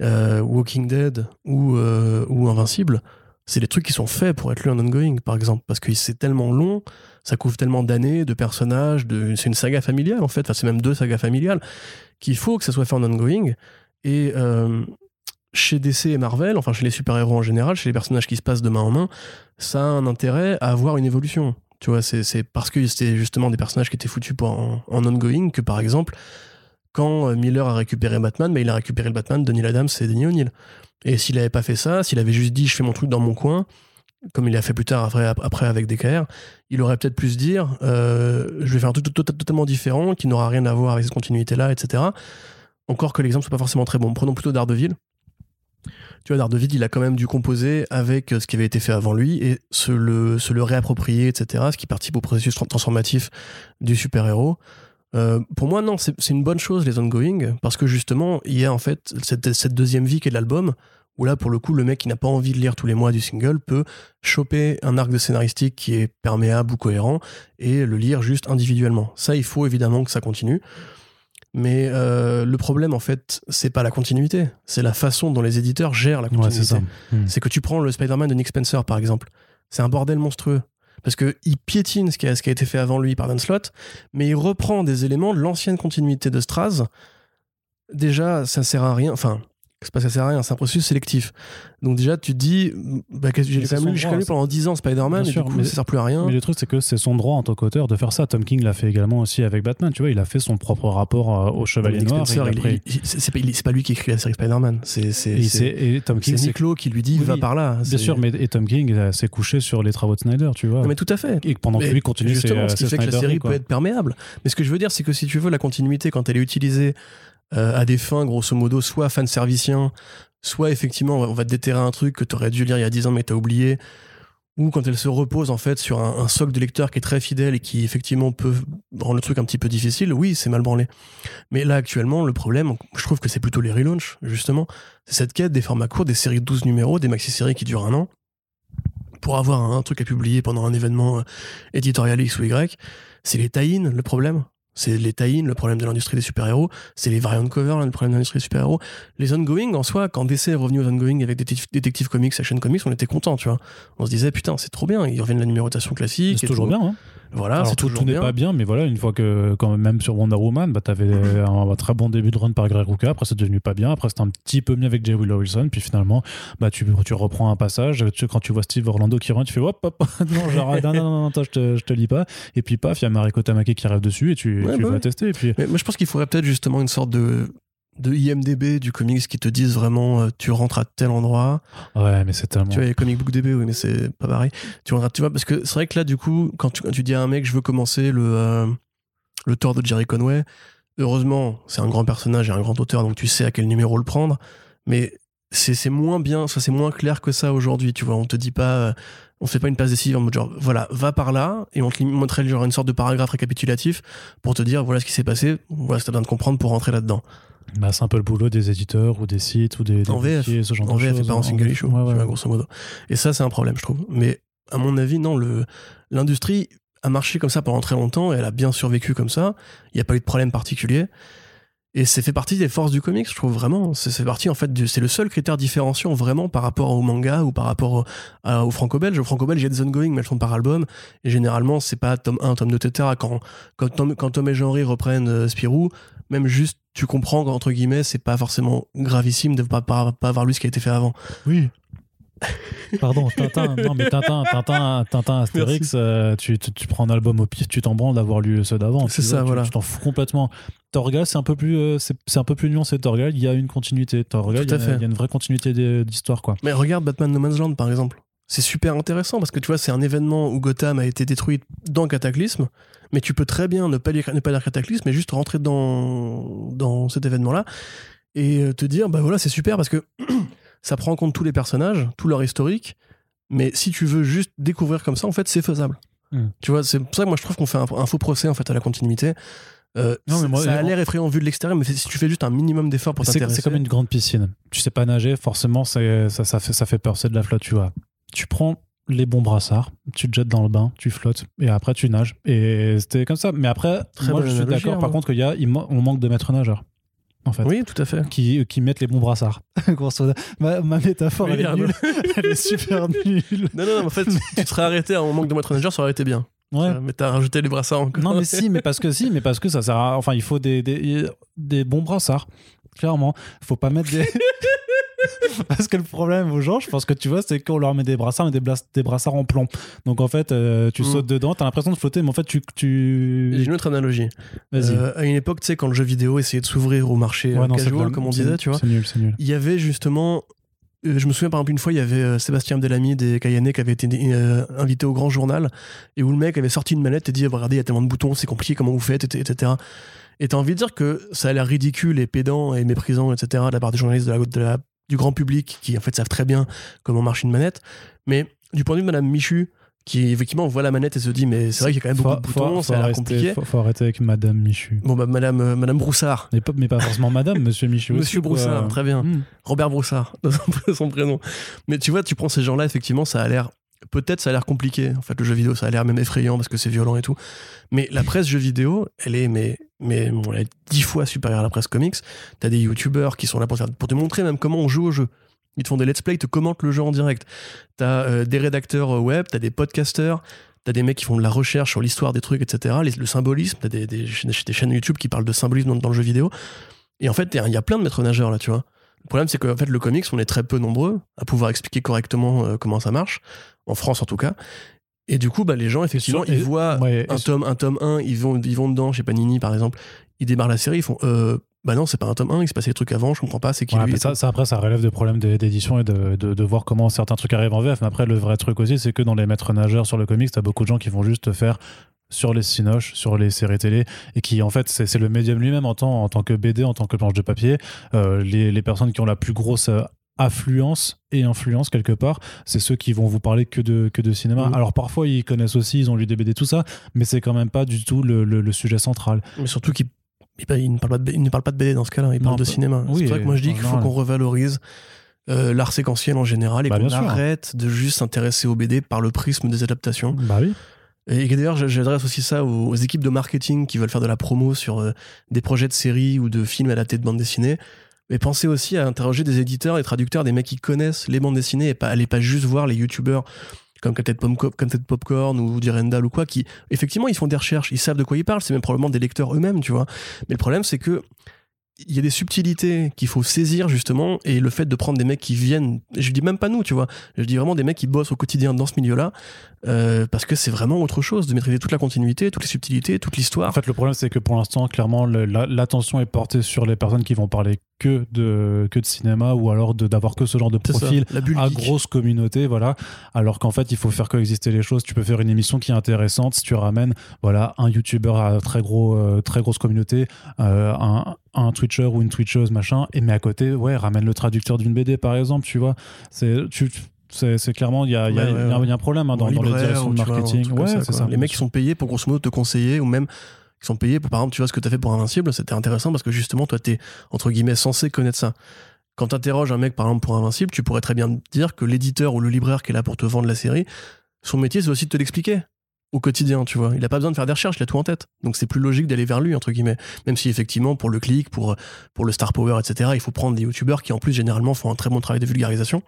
euh, Walking Dead ou, euh, ou Invincible, c'est des trucs qui sont faits pour être lus en ongoing, par exemple, parce que c'est tellement long, ça couvre tellement d'années, de personnages, c'est une saga familiale en fait, enfin, c'est même deux sagas familiales, qu'il faut que ça soit fait en ongoing. Et chez DC et Marvel, enfin chez les super-héros en général, chez les personnages qui se passent de main en main, ça a un intérêt à avoir une évolution. Tu vois, c'est parce que c'était justement des personnages qui étaient foutus pour en, ongoing que, par exemple, quand euh, Miller a récupéré Batman, mais il a récupéré le Batman de Neil Adams et Denis O'Neill. Et s'il avait pas fait ça, s'il avait juste dit je fais mon truc dans mon coin, comme il a fait plus tard après, après avec DKR, il aurait peut-être pu se dire euh, je vais faire un truc totalement différent qui n'aura rien à voir avec cette continuité-là, etc Encore que l'exemple soit pas forcément très bon. Prenons plutôt Daredevil. Tu vois, Daredevil, il a quand même dû composer avec ce qui avait été fait avant lui et se le, réapproprier, etc. Ce qui participe au processus transformatif du super-héros. Euh, pour moi, non, c'est une bonne chose, les ongoing, parce que justement, il y a en fait cette, cette deuxième vie qui est l'album, où là, pour le coup, le mec qui n'a pas envie de lire tous les mois du single peut choper un arc de scénaristique qui est perméable ou cohérent et le lire juste individuellement. Ça, il faut évidemment que ça continue. Mais euh, le problème, en fait, c'est pas la continuité, c'est la façon dont les éditeurs gèrent la continuité. Hmm. c'est que tu prends le Spider-Man de Nick Spencer, par exemple. C'est un bordel monstrueux. Parce qu'il piétine ce qui, a, ce qui a été fait avant lui par Dan Slott, mais il reprend des éléments de l'ancienne continuité de Straz. Déjà, ça sert à rien. Enfin, c'est pas ça sert à rien, c'est un processus sélectif. Donc déjà, tu te dis, bah, j'ai quand même lu, pendant 10 ans Spider-Man, et du coup, mais, ça sert plus à rien. Mais le truc, c'est que c'est son droit en tant qu'auteur de faire ça. Tom King l'a fait également aussi avec Batman, tu vois, il a fait son propre rapport euh, au Chevalier Noir. C'est pas, lui qui écrit la série Spider-Man, c'est Niclo qui lui dit, va par là. Bien sûr, mais et Tom King euh, s'est couché sur les travaux de Snyder, tu vois. mais tout à fait. Et pendant que lui continue Justement, ce qui fait que la série peut être perméable. Mais ce que je veux dire, c'est que si tu veux la continuité, quand elle est utilisée euh, à des fins, grosso modo, soit fan-servicien, soit effectivement on va te déterrer un truc que tu aurais dû lire il y a 10 ans mais t'as oublié, ou quand elle se repose en fait sur un, socle de lecteur qui est très fidèle et qui effectivement peut rendre le truc un petit peu difficile, oui c'est mal branlé. Mais là actuellement le problème, je trouve que c'est plutôt les relaunchs justement, c'est cette quête des formats courts, des séries de 12 numéros, des maxi-séries qui durent un an, pour avoir un, truc à publier pendant un événement euh, éditorial X ou Y, c'est les tie le problème. C'est les tie le problème de l'industrie des super-héros. C'est les variant cover, le problème de l'industrie des super-héros. Les ongoing, en soi, quand DC est revenu aux ongoing avec Detective Comics, Action Comics, on était content, tu vois. On se disait, putain, c'est trop bien, ils reviennent à la numérotation classique. C'est toujours bien, hein. Voilà, c'est tout, tout n'est pas bien, mais voilà, une fois que, quand même sur Wonder Woman, bah, t'avais un, très bon début de run par Greg Rucka, après c'est devenu pas bien, après c'était un petit peu mieux avec Jay Willow Wilson, puis finalement, bah, tu, tu reprends un passage, quand tu vois Steve Orlando qui rentre, tu fais hop, hop, non, genre, non, non, non, non, je te, je te lis pas, et puis paf, il y a Mariko Tamaki qui arrive dessus, et tu, tu bah vas tester, et puis. Mais moi je pense qu'il faudrait peut-être justement une sorte de de IMDB du comics qui te disent vraiment euh, tu rentres à tel endroit. Ouais, mais c'est tellement. Tu vois, il y a Comic Book DB, oui, mais c'est pas pareil. Tu rentres, tu vois, parce que c'est vrai que là, du coup, quand tu, quand tu, dis à un mec, je veux commencer le, euh, le de Jerry Conway, heureusement, c'est un grand personnage et un grand auteur, donc tu sais à quel numéro le prendre, mais c'est moins bien, ça c'est moins clair que ça aujourd'hui, tu vois. On te dit pas, euh, on fait pas une passe décisive en mode genre, voilà, va par là, et on te montrait genre une sorte de paragraphe récapitulatif pour te dire, voilà ce qui s'est passé, voilà ce que t'as besoin de comprendre pour rentrer là-dedans. Bah, c'est un peu le boulot des éditeurs ou des sites ou des, en VF, ce genre en de VF et pas en single issue, grosso modo. Et ça, c'est un problème, je trouve. Mais à mon avis, non, le, l'industrie a marché comme ça pendant très longtemps et elle a bien survécu comme ça. Il n'y a pas eu de problème particulier. Et c'est fait partie des forces du comics, je trouve vraiment. C'est partie, en fait, c'est le seul critère différenciant vraiment par rapport au manga ou par rapport au, franco-belge. Au franco-belge, il y a des ongoing, mais elles sont par album. Et généralement, c'est pas tome 1, tome 2, etc. Quand, quand, Tom, quand Tom et Jean-Henri reprennent euh, Spirou, même juste, tu comprends qu'entre guillemets, c'est pas forcément gravissime de pas, pas, pas avoir lu ce qui a été fait avant. Oui. Pardon, Tintin, non mais Tintin, Tintin, Tintin Astérix, euh, tu, tu, prends un album au pire, tu t'en branles d'avoir lu ceux d'avant. C'est ça, voilà. Tu t'en fous complètement. Torgal, c'est un peu plus, euh, c'est un peu plus nuancé. Torgal, il y a une continuité. Torgal, il y, a, il y a une vraie continuité d'histoire, quoi. Mais regarde Batman No Man's Land, par exemple. C'est super intéressant parce que tu vois, c'est un événement où Gotham a été détruit dans Cataclysme, mais tu peux très bien ne pas lire, ne pas lire Cataclysme, mais juste rentrer dans, dans cet événement-là et euh, te dire, bah voilà, c'est super parce que ça prend en compte tous les personnages, tout leur historique, mais si tu veux juste découvrir comme ça, en fait, c'est faisable. Hmm. Tu vois, c'est pour ça que moi je trouve qu'on fait un, faux procès en fait à la continuité. Euh, non, mais ça a l'air effrayant vu de l'extérieur, mais si tu fais juste un minimum d'efforts pour t'intéresser. C'est comme une grande piscine. Tu sais pas nager, forcément, ça, ça, fait, ça fait peur, c'est de la flotte, tu vois. Tu prends les bons brassards, tu te jettes dans le bain, tu flottes, et après tu nages. Et c'était comme ça. Mais après, moi je suis d'accord, par hein. contre, qu'il y a, on manque de maîtres nageurs en fait. Oui, tout à fait. Qui, qui mettent les bons brassards. ma, ma, métaphore, elle est nulle. elle est super nulle. Non, non, non, en fait, tu serais arrêté à un manque de maître nageur, ça aurait été bien. Ouais. Mais t'as rajouté les brassards encore. Non, mais si, mais parce que si, mais parce que ça sert à. Enfin, il faut des, des, des bons brassards. Clairement. Faut pas mettre des. Parce que le problème aux gens, je pense que tu vois, c'est qu'on leur met des brassards, mais des, des brassards en plomb. Donc en fait, euh, tu mm. sautes dedans, t'as l'impression de flotter, mais en fait, tu. tu... J'ai une autre analogie. Vas-y. Euh, à une époque, tu sais, quand le jeu vidéo essayait de s'ouvrir au marché ouais, casual, comme on disait, tu vois. C'est nul, c'est nul. Il y avait justement euh, je me souviens par exemple une fois, il y avait Sébastien Delamy des Kayane qui avait été invité au grand journal et où le mec avait sorti une manette et dit regardez il y a tellement de boutons, c'est compliqué, comment vous faites, etc. Et t'as envie de dire que ça a l'air ridicule et pédant et méprisant, etc., de la part des journalistes de la, de la- du grand public qui, en fait, savent très bien comment marche une manette. Mais du point de vue de Madame Michu, qui effectivement voit la manette et se dit, mais c'est vrai qu'il y a quand même beaucoup de Faut- boutons, faut- ça a l'air compliqué. Faut, faut arrêter avec Madame Michu. Bon, bah, Madame, euh, Madame Broussard. Mais pas, mais pas forcément Madame, Monsieur Michu. aussi, Monsieur quoi. Broussard, très bien. Hmm. Robert Broussard, son- son prénom. Mais tu vois, tu prends ces gens-là, effectivement, ça a l'air. Peut-être ça a l'air compliqué. En fait, le jeu vidéo, ça a l'air même effrayant parce que c'est violent et tout. Mais la presse jeu vidéo, elle est mais, mais bon, elle est dix fois supérieure à la presse comics. T'as des youtubeurs qui sont là pour, te montrer même comment on joue au jeu. Ils te font des let's play, ils te commentent le jeu en direct. T'as euh, des rédacteurs euh, web, t'as des podcasters, t'as des mecs qui font de la recherche sur l'histoire des trucs, etc. Le symbolisme, t'as des, des, des chaînes YouTube qui parlent de symbolisme dans, dans le jeu vidéo. Et en fait, il y a plein de maîtres nageurs là, tu vois. Le problème, c'est qu'en fait, le comics, on est très peu nombreux à pouvoir expliquer correctement euh, comment ça marche, en France en tout cas. Et du coup, bah, les gens, effectivement, ils voient ouais, un tome, un tome 1, ils vont, ils vont dedans, chez Panini par exemple, ils démarrent la série, ils font euh, Bah non, c'est pas un tome 1, il se passait des trucs avant, je comprends pas, c'est qui Ouais, lui ça, ça, après, ça relève de problèmes d'é- d'édition et de, de, de voir comment certains trucs arrivent en VF. Mais après, le vrai truc aussi, c'est que dans les maîtres nageurs sur le comics, t'as beaucoup de gens qui vont juste te faire sur les cinoches, sur les séries télé, et qui en fait c'est c'est le médium lui-même en tant, en tant que BD, en tant que planche de papier. Euh, les, les personnes qui ont la plus grosse euh, affluence et influence quelque part, c'est ceux qui vont vous parler que de, que de cinéma. Mhm. Alors parfois ils connaissent aussi, ils ont lu des BD, tout ça, mais c'est quand même pas du tout le, le- le sujet central. Mais surtout qu'il il, il ne parle pas de, B- il ne parle pas de BD dans ce cas-là, il parle Non, de pas- cinéma. oui, c'est pour ça que moi je dis qu'il faut qu'on revalorise euh, l'art séquentiel en général et Bah, qu'on arrête de juste s'intéresser aux BD par le prisme des adaptations. Bah oui. Et d'ailleurs, j'adresse aussi ça aux, aux équipes de marketing qui veulent faire de la promo sur euh, des projets de séries ou de films adaptés de bande dessinée. Mais pensez aussi à interroger des éditeurs et traducteurs, des mecs qui connaissent les bandes dessinées et pas, allez pas juste voir les youtubeurs comme Captain Popcorn, ou Direndal ou quoi, qui effectivement ils font des recherches, ils savent de quoi ils parlent, c'est même probablement des lecteurs eux-mêmes, tu vois. Mais le problème c'est que il y a des subtilités qu'il faut saisir justement et le fait de prendre des mecs qui viennent, je dis même pas nous, tu vois, je dis vraiment des mecs qui bossent au quotidien dans ce milieu-là, euh, parce que c'est vraiment autre chose de maîtriser toute la continuité, toutes les subtilités, toute l'histoire. En fait, le problème, c'est que pour l'instant, clairement, l'attention est portée sur les personnes qui vont parler que de, que de cinéma ou alors de- d'avoir que ce genre de ça, profil la à grosse communauté, voilà. Alors qu'en fait, il faut faire coexister les choses. Tu peux faire une émission qui est intéressante si tu ramènes, voilà, un YouTuber à très gros, euh, très grosse communauté, euh, un, un Twitcher ou une Twitcheuse, machin, et mais à côté, ouais, ramène le traducteur d'une BD, par exemple, tu vois. C'est, tu, c'est, clairement, il y y a- Ouais, ouais, il y a un- problème hein, dans, dans les directions de vois, marketing. ça. Les mecs sont payés pour grosso modo te conseiller ou même qui sont payés pour par exemple tu vois ce que tu fait pour Invincible c'était intéressant parce que justement toi t'es entre guillemets censé connaître ça. Quand tu interroges un mec par exemple pour Invincible tu pourrais très bien dire que l'éditeur ou le libraire qui est là pour te vendre la série son métier c'est aussi de te l'expliquer au quotidien tu vois. Il a pas besoin de faire des recherches il a tout en tête. Donc c'est plus logique d'aller vers lui entre guillemets. Même si effectivement pour le clic pour, le star power etc il faut prendre des youtubeurs qui en plus généralement font un très bon travail de vulgarisation.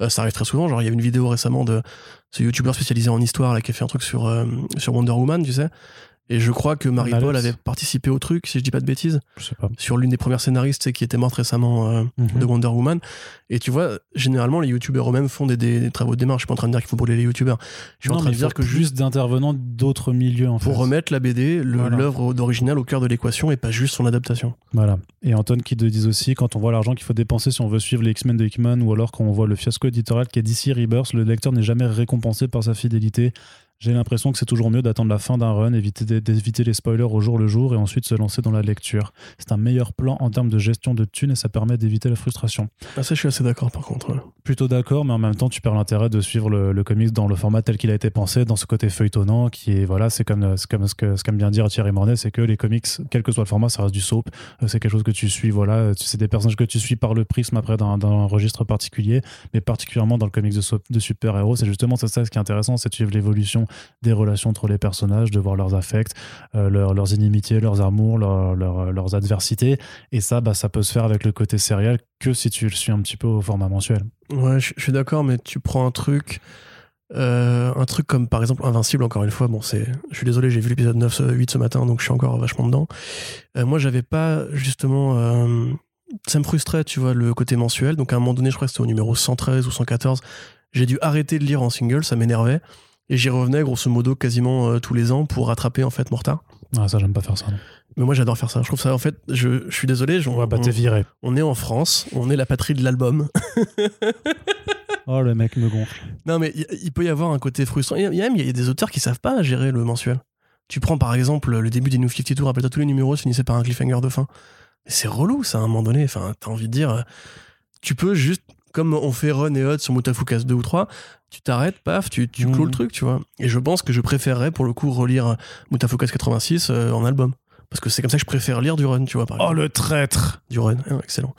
Euh, ça arrive très souvent. Genre, il y a une vidéo récemment de ce youtubeur spécialisé en histoire là, qui a fait un truc sur, euh, sur Wonder Woman, tu sais. Et je crois que Marie-Paul avait participé au truc, si je dis pas de bêtises, Je sais pas. sur l'une des premières scénaristes qui était morte récemment euh, Mhm. de Wonder Woman. Et tu vois, généralement, les youtubeurs eux-mêmes font des, des- des travaux de démarche. Je suis pas en train de dire qu'il faut brûler les youtubeurs. Je suis Non, en train de dire que juste d'intervenants d'autres milieux, en fait. pour remettre la BD, le- Voilà. l'œuvre d'original au cœur de l'équation et pas juste son adaptation. Voilà. Et Anton qui te dit aussi, quand on voit l'argent qu'il faut dépenser si on veut suivre les X-Men de Hickman, ou alors quand on voit le fiasco éditorial qui est d'ici Rebirth, le lecteur n'est jamais récompensé par sa fidélité. J'ai l'impression que c'est toujours mieux d'attendre la fin d'un run, éviter d'éviter les spoilers au jour le jour et ensuite se lancer dans la lecture. C'est un meilleur plan en termes de gestion de thunes et ça permet d'éviter la frustration. Ah, ça, je suis assez d'accord par contre. ouais. Plutôt d'accord, mais en même temps, tu perds l'intérêt de suivre le, le comics dans le format tel qu'il a été pensé, dans ce côté feuilletonnant, qui est, voilà, c'est comme, c'est comme ce que ce qu'aime bien dire Thierry Mornay, c'est que les comics, quel que soit le format, ça reste du soap. Euh, C'est quelque chose que tu suis, voilà, c'est des personnages que tu suis par le prisme après d'un registre particulier, mais particulièrement dans le comics de, super-héros, c'est justement c'est ça ce qui est intéressant, c'est de suivre l'évolution des relations entre les personnages, de voir leurs affects, euh, leurs, inimitiés, leurs amours, leurs, leurs, adversités, et ça, bah, ça peut se faire avec le côté serial que si tu le suis un petit peu au format mensuel. Ouais, je suis d'accord, mais tu prends un truc. euh, un truc comme par exemple Invincible, encore une fois, bon, c'est. Je suis désolé, j'ai vu l'épisode 9, ce- 8 ce matin, donc je suis encore vachement dedans. Euh, moi, j'avais pas justement. euh, ça me frustrait, tu vois, le côté mensuel. Donc à un moment donné, je crois que c'était au numéro 113 ou 114, j'ai dû arrêter de lire en single, ça m'énervait. Et j'y revenais grosso modo quasiment euh, tous les ans pour rattraper en fait mon retard. Ah, ça, j'aime pas faire ça. non. Mais moi j'adore faire ça. Je trouve ça en fait, je, je suis désolé, j'en- Ouais, bah, on, t'es viré. on est en France, on est la patrie de l'album. Oh, le mec me gonfle. Non, mais il peut y avoir un côté frustrant. Il y a, il y a même y a des auteurs qui savent pas gérer le mensuel. Tu prends par exemple le début des New 52, rappelle-toi tous les numéros se finissaient par un cliffhanger de fin. C'est relou ça à un moment donné. Enfin, t'as envie de dire, euh, tu peux juste, comme on fait Run et Hot sur Mutafukas 2 ou 3, tu t'arrêtes, paf, tu, tu clôt Mhm. le truc, tu vois. Et je pense que je préférerais pour le coup relire Mutafukas 86 euh, en album. Parce que c'est comme ça que je préfère lire du run, tu vois, par Oh le traître Du run, hein, excellent.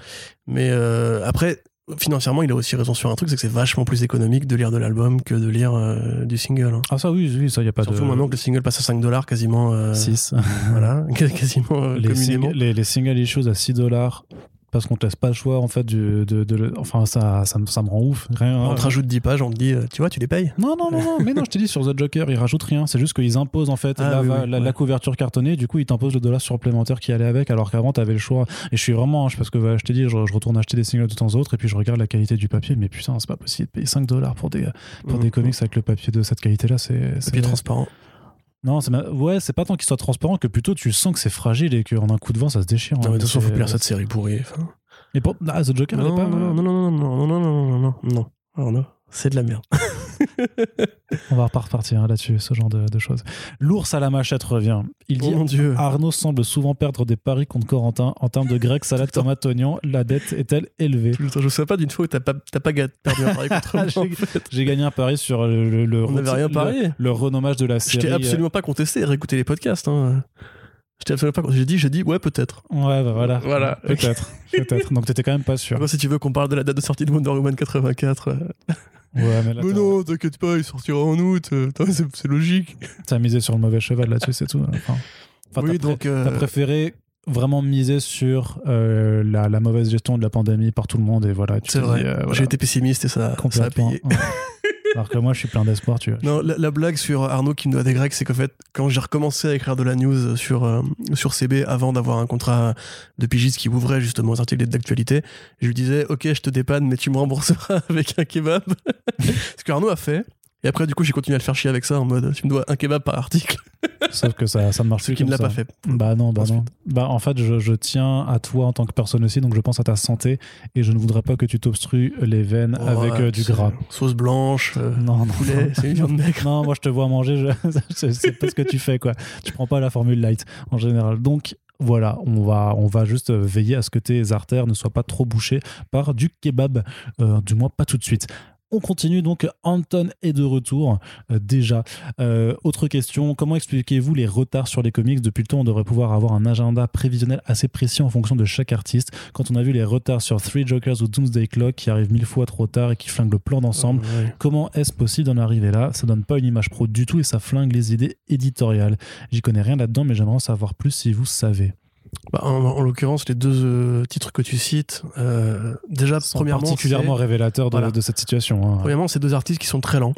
Mais euh, après, financièrement, il a aussi raison sur un truc, c'est que c'est vachement plus économique de lire de l'album que de lire euh, du single. hein. Ah ça oui, oui, ça y a pas Surtout de... maintenant que le single passe à 5 dollars quasiment. euh, 6. Voilà, quasiment euh, les, communément. sing- les, les single issues à 6 dollars parce qu'on te laisse pas le choix en fait du, de, de le- enfin ça, ça, me- ça me rend ouf rien On te rajoute 10 pages, on te dit, euh, tu vois, tu les payes. non non non non mais non je t'ai dit sur The Joker ils rajoutent rien c'est juste qu'ils imposent en fait Ah la, oui, va- oui, la, ouais. la couverture cartonnée du coup ils t'imposent le dollar supplémentaire qui allait avec alors qu'avant t'avais le choix et je suis vraiment hein, parce que voilà, je t'ai dit je, je retourne acheter des singles de temps en autre et puis je regarde la qualité du papier mais putain c'est pas possible de payer 5 dollars pour des pour des comics avec le papier de cette qualité là c'est c'est- transparent. Non c'est ma- ouais c'est pas tant qu'il soit transparent que plutôt tu sens que c'est fragile et qu'en un coup de vent ça se déchire Non, hein. mais de toute façon, faut lire cette série pourrie. et pour ah, The Joker elle est Non, pas non, non, non, non, non, non, non, non, non, non, non, non, non, c'est de la merde. On va repartir hein, là-dessus, ce genre de, de choses. L'ours à la machette revient. Il Oh dit mon dieu. Arnaud semble souvent perdre des paris contre Corentin en termes de grec, salade, tomate, oignon. La dette est-elle élevée? Putain, je sais pas d'une fois où t'as pas, t'as pas perdu un pari contre moi. J'ai- en fait. J'ai gagné un pari sur le, le, le- On n'avait rien le- parié. Le, renommage de la Je série. t'ai absolument pas contesté, réécouter les podcasts. Hein. Je absolument pas. J'ai dit, j'ai dit, ouais, peut-être. euh, Ouais, bah voilà. Voilà. Peut-être. Peut-être. Donc t'étais quand même pas sûr. Après, si tu veux qu'on parle de la date de sortie de Wonder Woman 84. Ouais, mais là, Mais t'as- non, t'inquiète pas, il sortira en août. euh, c'est logique. t'as misé sur le mauvais cheval là-dessus, c'est tout. Enfin, enfin, oui, t'as pré- euh, T'as préféré vraiment miser sur euh, la, la mauvaise gestion de la pandémie par tout le monde et voilà. C'est vrai. euh, voilà, J'ai été pessimiste et ça, ça a payé. ouais. Alors que moi, je suis plein d'espoir, tu vois. Non, la, la blague sur Arnaud qui me doit des Grecs, c'est qu'en fait, quand j'ai recommencé à écrire de la news sur, euh, sur CB avant d'avoir un contrat de pigiste qui ouvrait justement aux articles d'actualité, je lui disais Ok, je te dépanne, mais tu me rembourseras avec un kebab. Ce que Arnaud a fait. Et après, du coup, j'ai continué à le faire chier avec ça en mode Tu me dois un kebab par article. Sauf que ça, ça ne marche Ce plus. qui ne l'a pas fait. Bah non, bah Ensuite. non. Bah en fait, je, je tiens à toi en tant que personne aussi, donc je pense à ta santé et je ne voudrais pas que tu t'obstrues les veines avec Ouais, euh, du c'est- gras. Sauce blanche, euh, Non, non. poulet, c'est une viande maigre. Non, moi je te vois manger, je... sais pas ce que tu fais quoi. Tu prends pas la formule light en général. Donc voilà, on va, on va juste veiller à ce que tes artères ne soient pas trop bouchées par du kebab, euh, du moins pas tout de suite. On continue donc, Anton est de retour euh, déjà. Euh, autre question, comment expliquez-vous les retards sur les comics? Depuis le temps, on devrait pouvoir avoir un agenda prévisionnel assez précis en fonction de chaque artiste. Quand on a vu les retards sur Three Jokers ou Doomsday Clock qui arrivent mille fois trop tard et qui flinguent le plan d'ensemble, Ouais. Comment est-ce possible d'en arriver là? Ça donne pas une image pro du tout et ça flingue les idées éditoriales. J'y connais rien là-dedans, mais j'aimerais en savoir plus si vous savez. Bah, en, en l'occurrence, les deux euh, titres que tu cites, euh, déjà, Sont premièrement, particulièrement révélateurs de, Voilà. de cette situation. hein. Premièrement, c'est deux artistes qui sont très lents.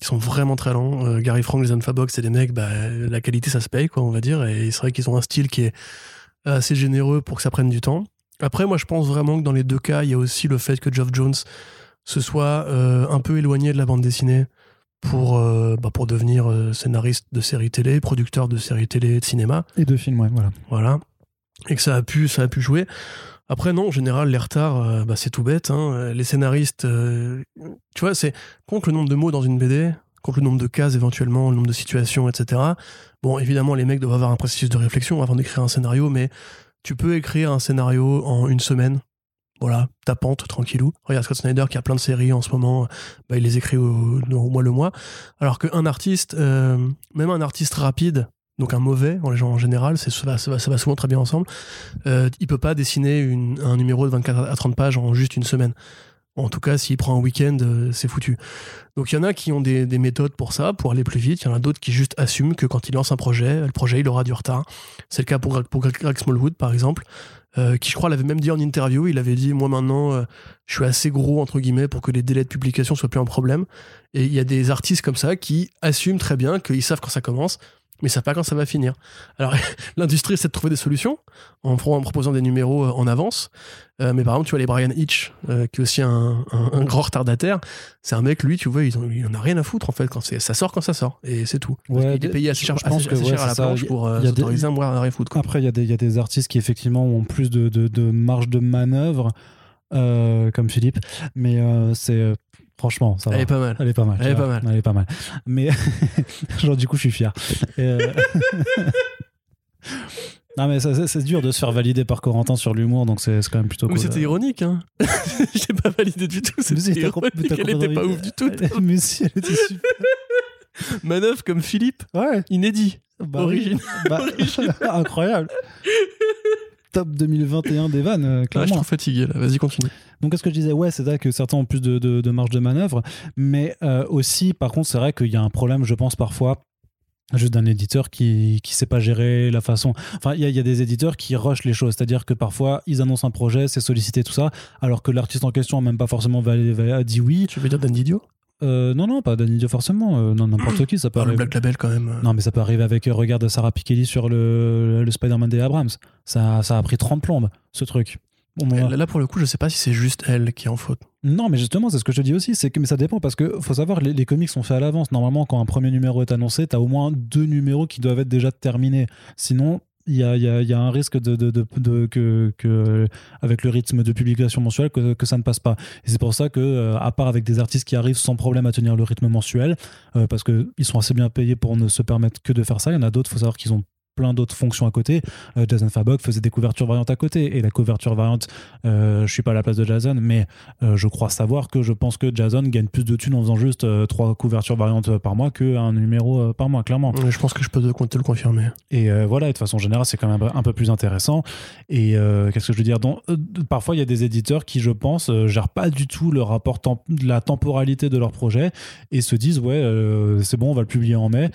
Qui sont vraiment très lents. Euh, Gary Frank, les Alphabox, c'est des mecs, bah, la qualité, ça se paye, quoi, on va dire. Et c'est vrai qu'ils ont un style qui est assez généreux pour que ça prenne du temps. Après, moi, je pense vraiment que dans les deux cas, il y a aussi le fait que Geoff Jones se soit un peu éloigné de la bande dessinée pour, euh, bah, pour devenir scénariste de séries télé, producteur de séries télé et de cinéma. Et deux films, ouais, voilà. Voilà. Et que ça a pu, ça a pu jouer. Après, non, en général, les retards, euh, bah, c'est tout bête. hein. Les scénaristes, euh, tu vois, c'est contre le nombre de mots dans une BD, contre le nombre de cases éventuellement, le nombre de situations, etc. Bon, évidemment, les mecs doivent avoir un processus de réflexion avant d'écrire un scénario, mais tu peux écrire un scénario en une semaine. Voilà, tapante, tranquillou. Regarde Scott Snyder qui a plein de séries en ce moment, bah, il les écrit au, au mois le mois. Alors qu'un artiste, euh, même un artiste rapide, donc un mauvais en, en général, c'est- ça va, ça, va, ça va souvent très bien ensemble, euh, il peut pas dessiner un numéro de 24 à 30 pages en juste une semaine. En tout cas, s'il prend un week-end, euh, c'est foutu. Donc il y en a qui ont des, des méthodes pour ça, pour aller plus vite. Il y en a d'autres qui juste assument que quand il lance un projet, le projet il aura du retard. C'est le cas pour, Greg- pour Greg Smallwood par exemple, euh, qui je crois l'avait même dit en interview. Il avait dit moi maintenant euh, je suis assez gros entre guillemets pour que les délais de publication soient plus un problème. Et il y a des artistes comme ça qui assument très bien qu'ils savent quand ça commence, mais ils savent pas quand ça va finir. Alors l'industrie essaie de trouver des solutions en, pro- en proposant des numéros euh, en avance. Euh, mais par exemple, tu vois les Brian Hitch, euh, qui est aussi un, un- un grand retardataire, c'est un mec, lui, tu vois, il, en- il en a rien à foutre en fait. Quand ça sort quand ça sort, et c'est tout. Ouais, qu'il est payé assez cher, je pense assez- que, assez ouais, cher à la ça. planche pour euh, Il s'autoriser à quoi. Après, il y, a des- il y a des artistes qui effectivement ont plus de, de, de marge de manœuvre, euh, comme Philippe, mais euh, c'est Franchement, ça Elle va. est pas mal. Elle est pas mal. Elle est pas mal. Elle est pas mal. Mais genre du coup, je suis fier. Euh, non mais c'est dur de se faire valider par Corentin sur l'humour, donc c'est quand même plutôt Mais cool. c'était ironique, hein. J'ai pas validé du tout. C'était ironique. Elle était pas ouf du tout. Mais si, elle était super. Manœuvre comme Philippe, Ouais. inédit. Bah. Origine. Bah, incroyable. Top 2021 des vannes, Ah, je clairement. suis fatigué là. Vas-y, continue. Donc, qu'est-ce que je disais Ouais, c'est vrai que certains ont plus de, de- de marge de manœuvre, mais euh, aussi, par contre, c'est vrai qu'il y a un problème, je pense, parfois. Juste d'un éditeur qui qui sait pas gérer la façon. Enfin, il y, a- il y a des éditeurs qui rushent les choses, c'est-à-dire que parfois ils annoncent un projet, c'est sollicité tout ça, alors que l'artiste en question a même pas forcément dit oui. Tu veux dire Dan Didio Euh, non, non, pas Danny Dio forcément, euh, non n'importe qui, ça peut Ah, Le arriver. Black Label quand même. Non, mais ça peut arriver avec, regarde Sarah Pikeli sur le, le Spider-Man des Abrams. Ça, ça a pris 30 plombes, ce truc. Bon, Là, là, pour le coup, je sais pas si c'est juste elle qui est en faute. Non, mais justement, c'est ce que je te dis aussi, c'est que mais ça dépend parce que faut savoir, les, les comics sont faits à l'avance. Normalement, quand un premier numéro est annoncé, t'as au moins deux numéros qui doivent être déjà terminés. Sinon, il y a, il y a- il y a un risque de, de- de- de- que, que, avec le rythme de publication mensuelle, que, que ça ne passe pas. Et c'est pour ça que, euh, à part avec des artistes qui arrivent sans problème à tenir le rythme mensuel, euh, parce qu'ils sont assez bien payés pour ne se permettre que de faire ça, il y en a d'autres, faut savoir qu'ils ont plein d'autres fonctions à côté. Euh, Jason Fabok faisait des couvertures variantes à côté. Et la couverture variante, euh, je suis pas à la place de Jason, mais euh, je crois savoir que je pense que Jason gagne plus de thunes en faisant juste euh, trois couvertures variantes par mois qu'un numéro par mois, clairement. Je pense que je peux te, le confirmer. Et voilà, et de façon générale, c'est quand même un peu plus intéressant. Et qu'est-ce que je veux dire? Parfois, il y a des éditeurs qui, je pense, gèrent pas du tout le rapport de la temporalité de leur projet et se disent ouais, c'est bon, on va le publier en mai.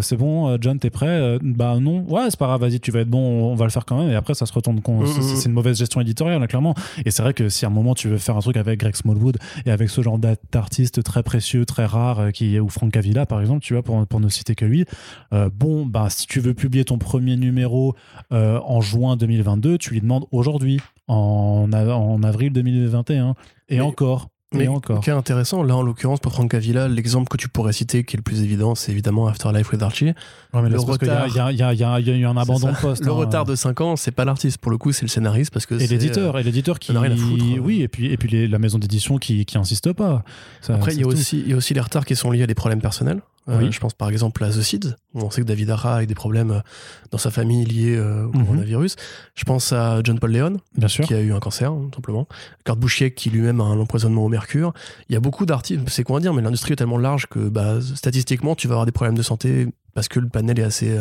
C'est bon, John, t'es prêt? Bah non, ouais, c'est pas grave, vas-y, tu vas être bon, on va le faire quand même. Et après, ça se retourne. con- Mhm. c'est- une mauvaise gestion éditoriale, hein, clairement. Et c'est vrai que si à un moment tu veux faire un truc avec Greg Smallwood et avec ce genre d'a- d'artiste très précieux, très rare, euh, qui, ou Frank Avila par exemple, tu vois, pour, pour ne citer que lui, euh, bon, bah, si tu veux publier ton premier numéro euh, en juin 2022, tu lui demandes aujourd'hui, en, av- en avril 2021. Et Mais- encore. Mais encore. ok, intéressant. Là, en l'occurrence, pour Frank Avila, l'exemple que tu pourrais citer, qui est le plus évident, c'est évidemment Afterlife with Archie. Ouais, mais le retard- il y y y y a eu un abandon de poste. Le hein. retard de 5 ans, c'est pas l'artiste. Pour le coup, c'est le scénariste parce que Et l'éditeur, euh, et l'éditeur qui. n'a rien à foutre, hein. Oui, et puis, et puis les- la maison d'édition qui, qui insiste pas. Ça- Après, il y, a aussi, il y a aussi les retards qui sont liés à des problèmes personnels. Euh. Je pense par exemple à The Seeds, où on sait que David Ara a eu des problèmes euh, dans sa famille liés euh, au Mhm. coronavirus. Je pense à John Paul Leon, Bien sûr. qui a eu un cancer, hein, tout simplement. Kurt Busiek, qui lui-même a un empoisonnement au mercure. Il y a beaucoup d'artistes, c'est quoi dire, mais l'industrie est tellement large que bah, statistiquement, tu vas avoir des problèmes de santé parce que le panel est assez,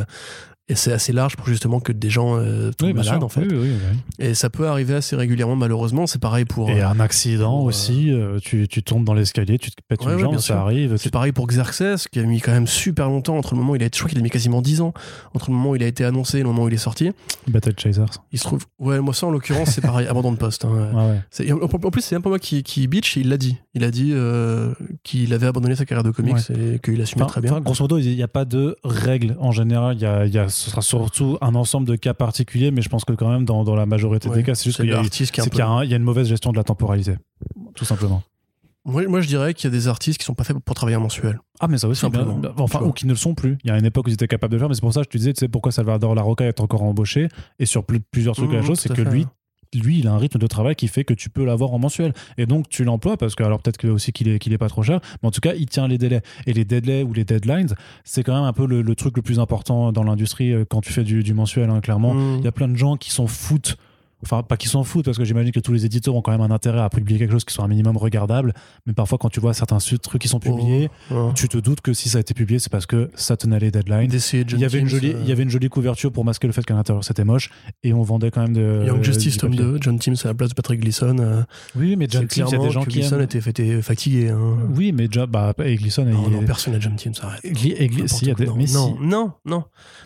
et c'est assez large pour justement que des gens euh, tombent Oui, malades, en fait. Oui. Et ça peut arriver assez régulièrement, malheureusement. C'est pareil pour. Et euh, un accident pour, euh, aussi, tu, tu tombes dans l'escalier, tu te pètes Ouais, une jambe, ça sûr. arrive. C'est pareil pour Xerxes, qui a mis quand même super longtemps entre le moment où il a été, je crois qu'il a mis quasiment 10 ans entre le moment où il a été annoncé et le moment où il est sorti. Battle Chasers. Il se trouve, ouais, moi ça en l'occurrence c'est pareil, abandon de poste. hein. Ouais. En plus c'est un peu moi qui, qui bitch, il l'a dit. Il a dit euh, qu'il avait abandonné sa carrière de comics et qu'il assumait Enfin, très bien. enfin, grosso modo, il n'y a pas de règles en général. Il y a, y a- ce sera surtout un ensemble de cas particuliers, mais je pense que quand même, dans, dans la majorité Ouais, des cas, c'est juste qu'il y, a- qui peu- y a un- il y a une mauvaise gestion de la temporalité. Tout simplement. Moi, moi, je dirais qu'il y a des artistes qui sont pas faits pour travailler en mensuel. Ah, mais ça aussi, Simplement, bien- enfin, ou qui ne le sont plus. Il y a une époque où ils étaient capables de le faire, mais c'est pour ça que je te disais, tu sais, pourquoi Salvador Larocca est encore embauché, et sur plus- plusieurs trucs, la Mhm, chose, c'est que fait, lui. Lui, il a un rythme de travail qui fait que tu peux l'avoir en mensuel. Et donc, tu l'emploies parce que, alors peut-être que aussi qu'il est, qu'il est pas trop cher, mais en tout cas, il tient les délais. Et les délais ou les deadlines, c'est quand même un peu le, le truc le plus important dans l'industrie euh, quand tu fais du, du mensuel, hein, clairement. Mm. Il y a plein de gens qui s'en foutent. Enfin, pas qui s'en foutent, parce que j'imagine que tous les éditeurs ont quand même un intérêt à publier quelque chose qui soit un minimum regardable. Mais parfois, quand tu vois certains trucs qui sont publiés, Ouais. tu te doutes que si ça a été publié, c'est parce que ça tenait les deadlines. Il y, avait une jolie, euh, il y avait une jolie couverture pour masquer le fait qu'à l'intérieur c'était moche et on vendait quand même de. Young Justice tome papier. 2, John Timms à la place de Patrick Gleason. euh, Oui, mais John Timms, il y a des gens qui Gleason aiment. était, était fatigué. hein. Oui, mais John, bah, et Gleason, Non, il non, est- personne n'a John Timms, arrête. Non, non, non.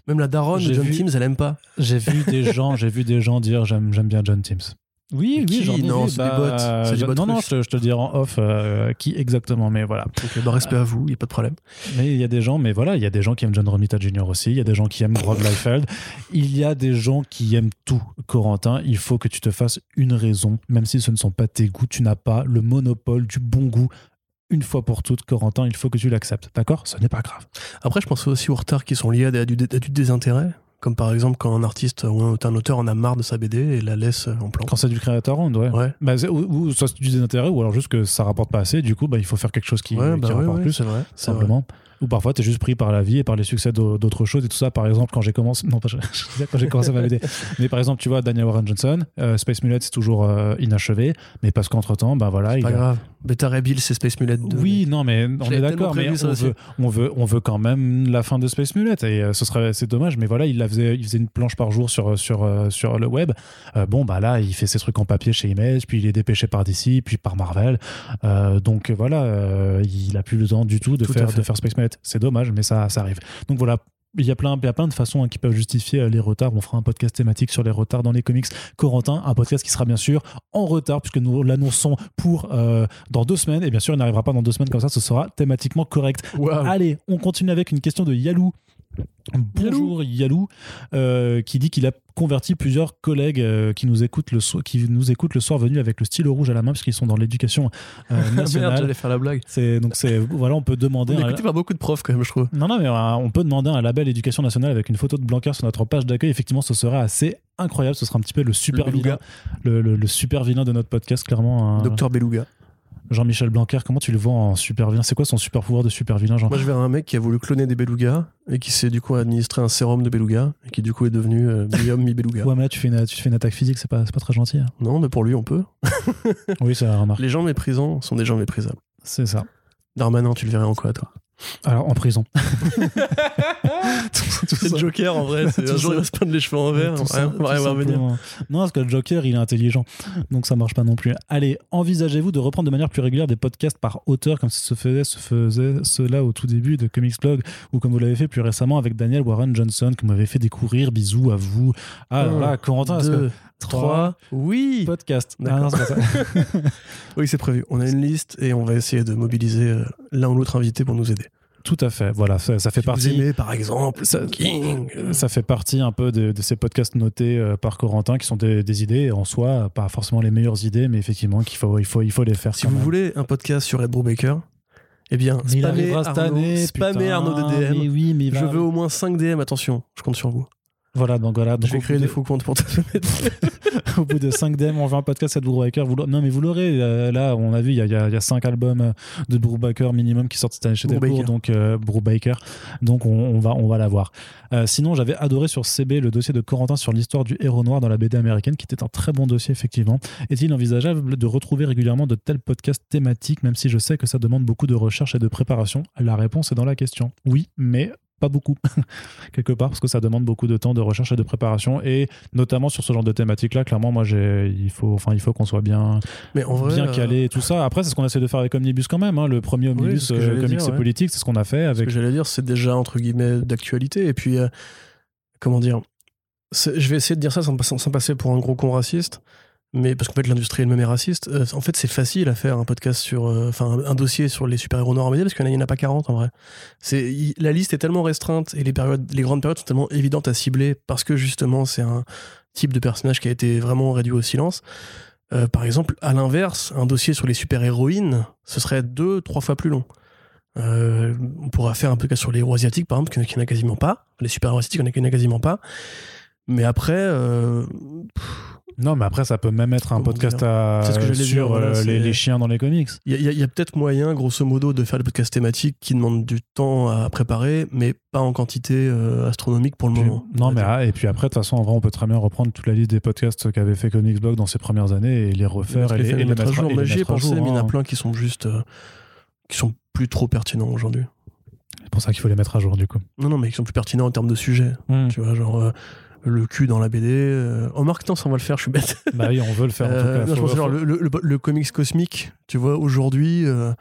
Même la daronne de John Timms, elle aime pas. J'ai vu des gens, j'ai vu des gens dire j'aime j'aime bien John Timms. Oui, oui, qui j'en ai Non, vu, c'est bah, des bots, c'est des je- bots non, non, je, te- je te le dirai en off euh, qui exactement, mais voilà. Donc, bah, respect à vous, il n'y a pas de problème. Mais il y a des gens, mais voilà, il y a des gens qui aiment John Romita Jr. aussi, il y a des gens qui aiment Rob Liefeld, il y a des gens qui aiment tout, Corentin. Il faut que tu te fasses une raison, même si ce ne sont pas tes goûts, tu n'as pas le monopole du bon goût. Une fois pour toutes, Corentin, il faut que tu l'acceptes, d'accord? Ce n'est pas grave. Après, je pense aussi aux retards qui sont liés à, des- à du, à du désintérêt. Comme par exemple quand un artiste ou un, un auteur en a marre de sa BD et la laisse en plan. Quand c'est du creator owned, ouais. Ouais. Bah, ou, ou soit c'est du désintérêt, ou alors juste que ça rapporte pas assez, du coup, bah, il faut faire quelque chose qui, Ouais, qui bah rapporte plus. c'est vrai. c'est vrai. Ou parfois, tu es juste pris par la vie et par les succès d'au- d'autres choses et tout ça. Par exemple, quand j'ai commencé. Non, pas quand j'ai commencé ma BD. Mais par exemple, tu vois, Daniel Warren Johnson, euh, Space Mullet, c'est toujours euh, inachevé. Mais parce qu'entre-temps, bah voilà. il Pas a- grave. Beta Bill, c'est Space Mullet 2. Oui, non, mais on est d'accord, mais on veut, on, veut, on veut quand même la fin de Space Mullet. Et euh, ce serait, c'est dommage, mais voilà, il, la faisait, il faisait une planche par jour sur, sur, sur le web. Bon, bah là, il fait ses trucs en papier chez Image, puis il est dépêché par DC, puis par Marvel. Donc voilà, il a plus le temps du tout de, Tout faire, de faire Space Mullet. C'est dommage, mais ça, ça arrive. Donc voilà. Il y, a plein, il y a plein de façons hein, qui peuvent justifier euh, les retards. On fera un podcast thématique sur les retards dans les comics. Corentin, un podcast qui sera bien sûr en retard puisque nous l'annonçons pour euh, dans deux semaines. Et bien sûr, il n'arrivera pas dans deux semaines comme ça. Ce sera thématiquement correct. Allez, on continue avec une question de Yalou. Bonjour Yalou, euh, qui dit qu'il a converti plusieurs collègues euh, qui, nous écoutent le so- qui nous écoutent le soir venu avec le stylo rouge à la main, puisqu'ils sont dans l'éducation euh, Merde, nationale. j'allais faire la blague. donc voilà, on peut demander. On un- par beaucoup de profs quand même, je trouve. non, non, mais on peut demander un label éducation nationale avec une photo de Blanquer sur notre page d'accueil. Effectivement, ce serait assez incroyable. Ce sera un petit peu le super Le vilain, le, le- le super vilain de notre podcast, clairement. un- Docteur Beluga. Jean-Michel Blanquer, comment tu le vois en super vilain? C'est quoi son super pouvoir de super vilain, Jean Moi, je verrais un mec qui a voulu cloner des belugas et qui s'est du coup administré un sérum de beluga et qui du coup est devenu euh, mi-homme, mi-beluga. Ouais, mais là, tu fais une, tu fais une attaque physique, c'est pas, très gentil. hein. Non, mais pour lui, on peut. Oui, la remarque. Les gens méprisants sont des gens méprisables. C'est ça. Darmanin, tu le verrais en quoi, toi? Alors, en prison. C'est Joker en vrai. C'est un jour, il va se peindre les cheveux en vert. Tout ça- tout venir. simplement. Non, parce que le Joker, il est intelligent. Donc ça marche pas non plus. Allez, envisagez-vous de reprendre de manière plus régulière des podcasts par auteur, comme se faisait, se faisait cela au tout début de Comics Blog, ou comme vous l'avez fait plus récemment avec Daniel Warren Johnson, que vous m'avez fait découvrir. Bisous à vous. Ah, Un, voilà, Corentin, est-ce que- Deux, trois. Oui. Podcast. Ah, non, c'est pas ça. Oui, c'est prévu. On a une liste et on va essayer de mobiliser euh, l'un ou l'autre invité pour nous aider. Tout à fait. Voilà, ça, ça fait Si vous partie. aimez, par exemple, Ça- King. euh, Ça fait partie un peu de, de ces podcasts notés euh, par Corentin qui sont des, des idées en soi, pas forcément les meilleures idées, mais effectivement qu'il faut, il faut, il faut les faire. Si vous même. voulez un podcast sur Ed Brubaker, eh bien, Mais cette Arnaud, année. spammez putain, Arnaud de Mais DM. oui, mais Je veux au moins 5 DM, attention, je compte sur vous. Voilà, donc voilà. Donc créer bout des de- faux comptes pour te mettre. au bout de 5 DM, on veut un podcast de Brubaker. Vous non, mais vous l'aurez. euh, là, on a vu, il y a, y a- y a 5 albums euh, de Brubaker minimum qui sortent cette année chez Delcourt. Donc, euh, Brubaker. Donc, on, on va, on va l'avoir. Euh, sinon, j'avais adoré sur CB le dossier de Corentin sur l'histoire du héros noir dans la BD américaine, qui était un très bon dossier, effectivement. Est-il envisageable de retrouver régulièrement de tels podcasts thématiques, même si je sais que ça demande beaucoup de recherche et de préparation? La réponse est dans la question. Oui, mais pas beaucoup quelque part parce que ça demande beaucoup de temps de recherche et de préparation et notamment sur ce genre de thématique là clairement moi j'ai il faut enfin il faut qu'on soit bien Mais en vrai, bien euh, calé et tout ça après c'est ce qu'on essaie de faire avec Omnibus quand même hein. le premier Omnibus que euh, comics dire, et ouais. politique c'est ce qu'on a fait Ce avec que j'allais dire, c'est déjà entre guillemets d'actualité. Et puis, euh, comment dire Je vais essayer de dire ça sans, sans passer pour un gros con raciste. Mais parce qu'en fait, l'industrie elle-même est raciste. Euh, en fait, c'est facile à faire un podcast sur. euh, Enfin, un, dossier sur les super-héros BD parce qu'il n'y en a pas 40 en vrai. C'est, la liste est tellement restreinte et les, périodes, les grandes périodes sont tellement évidentes à cibler parce que justement, c'est un type de personnage qui a été vraiment réduit au silence. Euh, par exemple, à l'inverse, un dossier sur les super-héroïnes, ce serait deux, trois fois plus long. On pourra faire un podcast sur les héros asiatiques, par exemple, qu'il n'y en a quasiment pas. Les super-héros asiatiques, il n'y en a quasiment pas. Mais après, euh, non mais après ça peut même être un Comment podcast à, ce que sur dire, voilà, euh, les, les chiens dans les comics il y a, y a peut-être moyen, grosso modo, de faire des podcasts thématiques qui demandent du temps à préparer, mais pas en quantité euh, astronomique pour le Puis- moment. non mais ah, et puis après de toute façon en vrai on peut très bien reprendre toute la liste des podcasts qu'avait fait Comics Blog dans ses premières années et les refaire Mettre et les, et les mettre à jour. et les Moi, j'y ai pensé, mais il y en a hein. plein qui sont juste. euh, qui sont plus trop pertinents aujourd'hui. c'est pour ça qu'il faut les mettre à jour du coup Non, non, mais qui sont plus pertinents en termes de sujet. Hmm. Tu vois, genre. euh, le cul dans la BD. Euh... Oh, Marc, non, ça, on va le faire, je suis bête. bah oui on veut le faire en tout Euh, cas non, je genre le, le- le- le comics cosmique, tu vois, aujourd'hui, euh,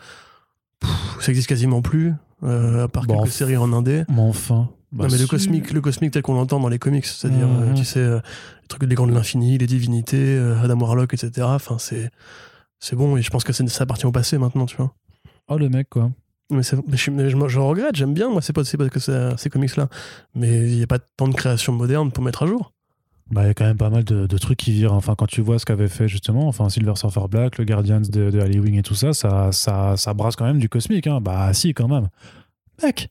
pff, ça existe quasiment plus, euh, à part Bon, quelques f- séries en indé. mais enfin Bah non, mais le cosmique, le cosmique tel qu'on l'entend dans les comics, c'est-à-dire, Mhm. tu sais, les trucs des grands de l'infini, les divinités, Adam Warlock, etc. Enfin, c'est, c'est bon, et je pense que c'est- ça appartient au passé maintenant, tu vois. oh le mec quoi Mais, je, mais je, je regrette, j'aime bien, moi, c'est pas que ça- ces comics-là. Mais il n'y a pas tant de création moderne pour mettre à jour. Bah, il y a quand même pas mal de, de trucs qui virent. Enfin, quand tu vois ce qu'avait fait justement, enfin, Silver Surfer Black, le Guardians de, de Halloween et tout ça, ça, ça, ça brasse quand même du cosmique. Hein. Bah, si, quand même. Mec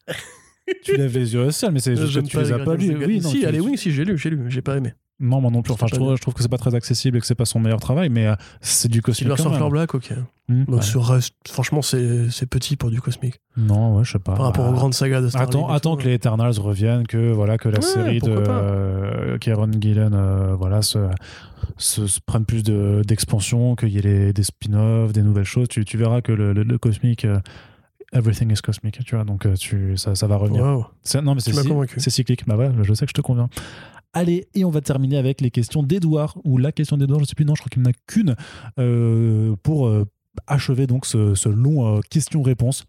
tu lèves les yeux au ciel, mais c'est juste que J'aime tu pas les as pas lus. Oui, si, oui, si, j'ai lu, j'ai lu, j'ai pas aimé. Non, moi non plus. Enfin, C'est je trouve, je trouve que c'est pas très accessible et que c'est pas son meilleur travail, mais euh, c'est du cosmique. Silver Surfer même. Black, ok. Bah, ouais. ce reste, franchement, c'est c'est petit pour du cosmique. Non, ouais, je sais pas. Par rapport Bah, aux grandes sagas de Star Attends, Wars. attends que les Eternals reviennent, que voilà que la Ouais, série de euh, Kieron Gillen euh, voilà se, se, se prenne plus de- d'expansion, qu'il y ait les- des spin-offs, des nouvelles choses. Tu, tu verras que le, le- le cosmique, euh, everything is cosmic, tu vois. Donc euh, tu, ça, ça va revenir. C'est- Non, mais c'est c'est cyclique. Bah voilà, je sais que je te conviens. Allez, et on va terminer avec les questions d'Edouard, ou la question d'Edouard, je sais plus, non, je crois qu'il n'y en a qu'une, euh, pour euh, achever donc ce, ce long euh, question-réponse.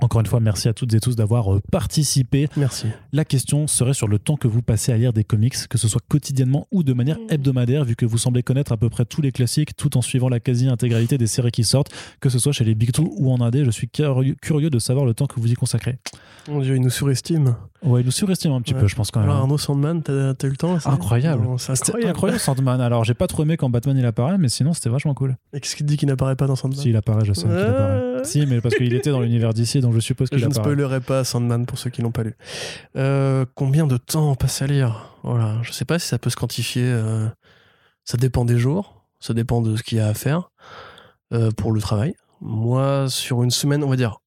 Encore une fois, merci à toutes et tous d'avoir participé. Merci. La question serait sur le temps que vous passez à lire des comics, que ce soit quotidiennement ou de manière hebdomadaire, vu que vous semblez connaître à peu près tous les classiques, tout en suivant la quasi-intégralité des séries qui sortent, que ce soit chez les Big Two ou en indé. Je suis curieux, curieux de savoir le temps que vous y consacrez. Mon dieu, il nous surestime. Ouais, il nous surestime un petit Ouais. peu, je pense quand même. Alors, Arnaud Sandman, t'as t'as eu le temps Incroyable. C'était incroyable. incroyable Sandman. Alors, j'ai pas trop aimé quand Batman il apparaît, mais sinon c'était vachement cool. Et qu'est-ce qu'il dit qu'il n'apparaît pas dans Sandman Si il apparaît, je sais qu'il apparaît. Euh, Si, mais parce qu'il était dans l'univers d'ici, donc je suppose qu'il Je ne apparaît. spoilerai pas Sandman pour ceux qui l'ont pas lu. Euh, combien de temps on passe à lire? Voilà, je sais pas si ça peut se quantifier. euh, ça dépend des jours, ça dépend de ce qu'il y a à faire pour le travail. Moi, sur une semaine, on va dire,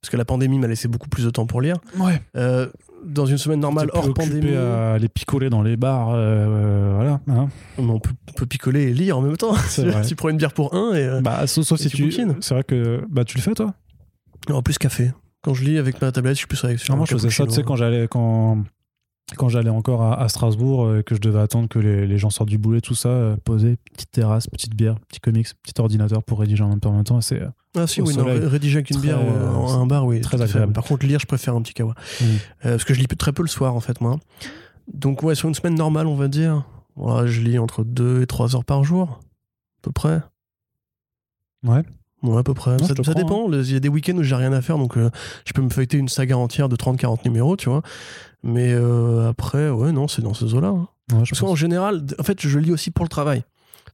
parce que la pandémie m'a laissé beaucoup plus de temps pour lire. Ouais. euh, dans une semaine normale hors pandémie, à les picoler dans les bars, euh, euh, voilà. hein. on peut, on peut picoler et lire en même temps. Tu prends une bière pour un et Bah, sauf, sauf Et si tu tu. C'est vrai que bah, tu le fais toi? En plus café. Quand je lis avec ma tablette, je suis plus avec sur Non, un Moi, je faisais ça, tu sais, quand j'allais quand quand j'allais encore à, à Strasbourg euh, que je devais attendre que les, les gens sortent du boulot, tout ça, euh, poser, petite terrasse, petite bière, petit comics, petit ordinateur pour rédiger en même temps. En même temps c'est euh, Ah si, oui, non, rédiger avec une Très, bière euh, ou un bar, oui. très agréable. Par contre, lire, je préfère un petit kawa. Mm. Parce que je lis très peu le soir, en fait, moi. Donc, ouais, sur une semaine normale, on va dire, voilà, je lis entre 2 et 3 heures par jour, à peu près. Ouais. Ouais, à peu près. Non, ça dépend. Il y a des week-ends où j'ai rien à faire, donc je peux me feuilleter une saga entière de 30-40 numéros, tu vois. Mais euh, après, ouais, non, c'est dans ces eaux-là. hein. ouais, Parce qu'en général, en fait, je lis aussi pour le travail.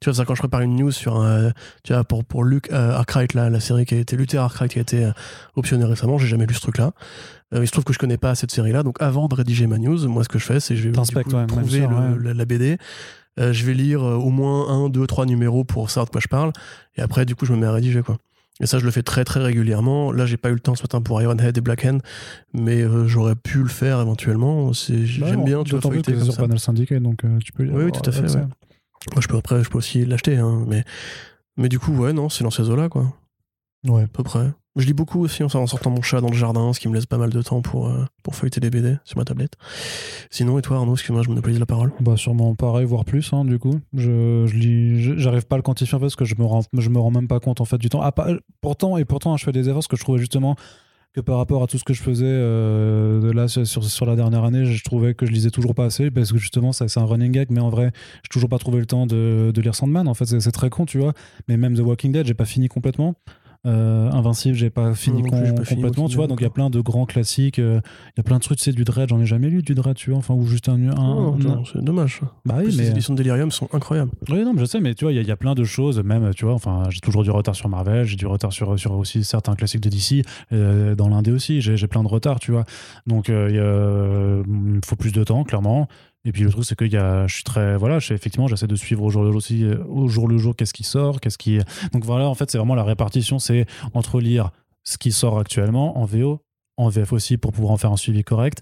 Tu vois, ça, quand je prépare une news sur un, tu vois, pour, pour Luke euh, Arkwright, la, la série qui a été, Luther Arkwright qui a été euh, optionné récemment, j'ai jamais lu ce truc-là. Euh, il se trouve que je connais pas cette série-là, donc avant de rédiger ma news, moi, ce que je fais, c'est je vais du T'inspectes, coup, ouais, même trouver sûr, le- ouais. la, la BD. euh, je vais lire euh, au moins un, deux, trois numéros pour savoir de quoi je parle. Et après, du coup, je me mets à rédiger, quoi. Et ça, je le fais très, très régulièrement. Là, j'ai pas eu le temps ce matin pour Ironhead et Black Hand, mais euh, j'aurais pu le faire éventuellement. C'est- Bah, J'aime bien, tu vois, que sur. Panel Syndicate, donc euh, tu peux lire. Oui, oui, tout à fait, ouais. Moi, je peux après, je peux aussi l'acheter, hein, mais, mais du coup, ouais, non, c'est dans ces eaux-là, quoi, Ouais. à peu près. Je lis beaucoup aussi en sortant mon chat dans le jardin, ce qui me laisse pas mal de temps pour, euh, pour feuilleter des BD sur ma tablette. Sinon, et toi, Arnaud, excuse-moi, je monopolise la parole. Bah sûrement pareil, voire plus, hein, du coup. Je, je lis, j'arrive pas à le quantifier parce que je me rends, je me rends même pas compte en fait du temps. Ah, pas- pourtant et pourtant, je fais des efforts parce que je trouvais justement que par rapport à tout ce que je faisais euh, de là sur, sur la dernière année, je trouvais que je lisais toujours pas assez parce que justement c'est un running gag, mais en vrai, j'ai toujours pas trouvé le temps de, de lire Sandman. En fait, c'est, c'est très con, tu vois. Mais même The Walking Dead, j'ai pas fini complètement. Euh, Invincible, j'ai pas fini Non com- pas fini complètement, Walking tu vois. Donc il y a plein de grands classiques. euh, Il y a plein de trucs, tu sais, du Dread, j'en ai jamais lu du Dread, tu vois. Enfin, ou juste un. un- Oh, c'est dommage. bah oui, mais. Les éditions de Delirium sont incroyables. Oui, non, mais je sais, mais tu vois, il y, a- il y a plein de choses, même, tu vois, enfin, j'ai toujours du retard sur Marvel, j'ai du retard sur, sur aussi certains classiques de DC, euh, dans l'indé aussi, j'ai plein de retard, tu vois. Donc, il faut plus de temps, clairement. Et puis le truc, c'est que y a, je suis très, voilà, effectivement, j'essaie de suivre au jour le jour euh, au jour le jour, qu'est-ce qui sort, qu'est-ce qui. Donc voilà, en fait, c'est vraiment la répartition, c'est entre lire ce qui sort actuellement en VO, en VF aussi pour pouvoir en faire un suivi correct,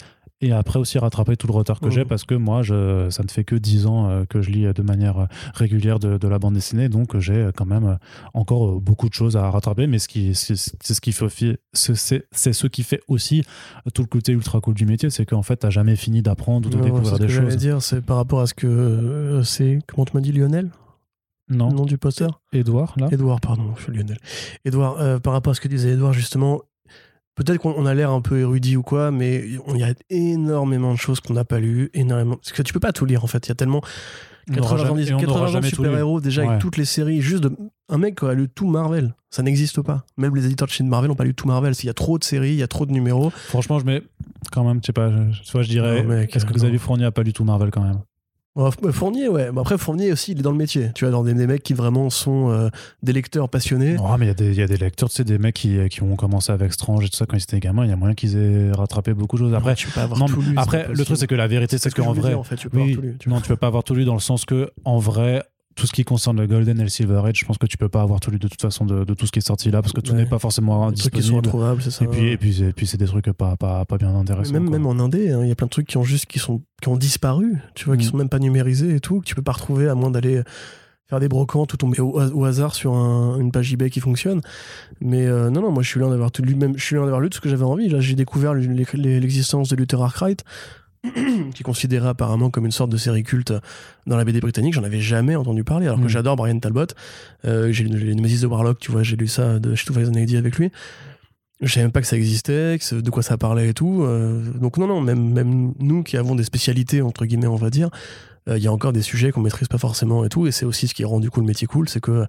et après aussi rattraper tout le retard que j'ai parce que moi, je, ça ne fait que 10 ans euh, que je lis de manière euh, régulière de, de la bande dessinée, donc j'ai euh, quand même encore beaucoup de choses à rattraper, mais ce qui, c'est ce qui fait, ce- c'est c'est ce qui fait aussi tout le côté ultra cool du métier, c'est qu'en fait, t'as jamais fini d'apprendre ou de découvrir c'est ce des que j'allais choses. dire, c'est par rapport à ce que euh, c'est. Comment tu m'as dit, Lionel? Non, Le nom du poster? Edouard, là? Edouard, pardon, je suis Lionel. Edouard, euh, par rapport à ce que disait Edouard, justement, peut-être qu'on on a l'air un peu érudit ou quoi, mais il y a énormément de choses qu'on n'a pas lues, énormément. Parce que tu peux pas tout lire, en fait. Il y a tellement. On n'aura 80 ans, jamais- et on n'aura 80 ans de lu. super-héros, déjà Ouais. avec toutes les séries, juste de. Un mec qui a lu tout Marvel, ça n'existe pas. Même les éditeurs de chez Marvel n'ont pas lu tout Marvel. S'il y a trop de séries, il y a trop de numéros. Franchement, je mets quand même, je sais pas, vois, je dirais, est-ce que euh, Xavier. Fournier a pas du tout Marvel quand même Fournier, ouais. Mais après, Fournier aussi, il est dans le métier. Tu vois, dans des, des mecs qui vraiment sont euh, des lecteurs passionnés. Oh, mais il y, a des- il y a des lecteurs, tu sais, des mecs qui, qui ont commencé avec Strange et tout ça quand ils étaient gamins. Il y a moyen qu'ils aient rattrapé beaucoup de choses. Après, tu peux avoir non, tout lu. après le truc, c'est que la vérité, c'est qu'en vrai, dire, en fait, tu peux oui, avoir tout lu. tu vois. non, tu peux pas avoir tout lu dans le sens que, en vrai, tout ce qui concerne le Golden et le Silver Age, je pense que tu peux pas avoir tout lu de toute façon de, de tout ce qui est sorti là parce que tout Ouais. n'est pas forcément Des trucs qui sont disponible. c'est ça. Et puis, et puis, et puis c'est des trucs pas, pas, pas bien intéressants. même, même en indé, hein, il y a plein de trucs qui ont juste qui sont qui ont disparu, tu vois, qui Mm. sont même pas numérisés et tout, que tu peux pas retrouver à moins d'aller faire des brocantes ou tomber au, au hasard sur un- une page eBay qui fonctionne. Mais euh, non, non, moi je suis loin d'avoir lu, même je suis loin d'avoir lu tout ce que j'avais envie. Là, j'ai découvert l'existence de Luther Arkwright, qui est considéré apparemment comme une sorte de série culte dans la BD britannique. J'en avais jamais entendu parler, alors que Mm. j'adore Brian Talbot. Euh, j'ai lu les Nemesis de Warlock, tu vois, j'ai lu ça de Two Eyes avec lui. Je savais même pas que ça existait, que de quoi ça parlait et tout. Euh, donc non, non, même, même nous qui avons des spécialités, entre guillemets, on va dire, euh, il y a encore des sujets qu'on maîtrise pas forcément et tout. Et c'est aussi ce qui rend du coup le métier cool, c'est que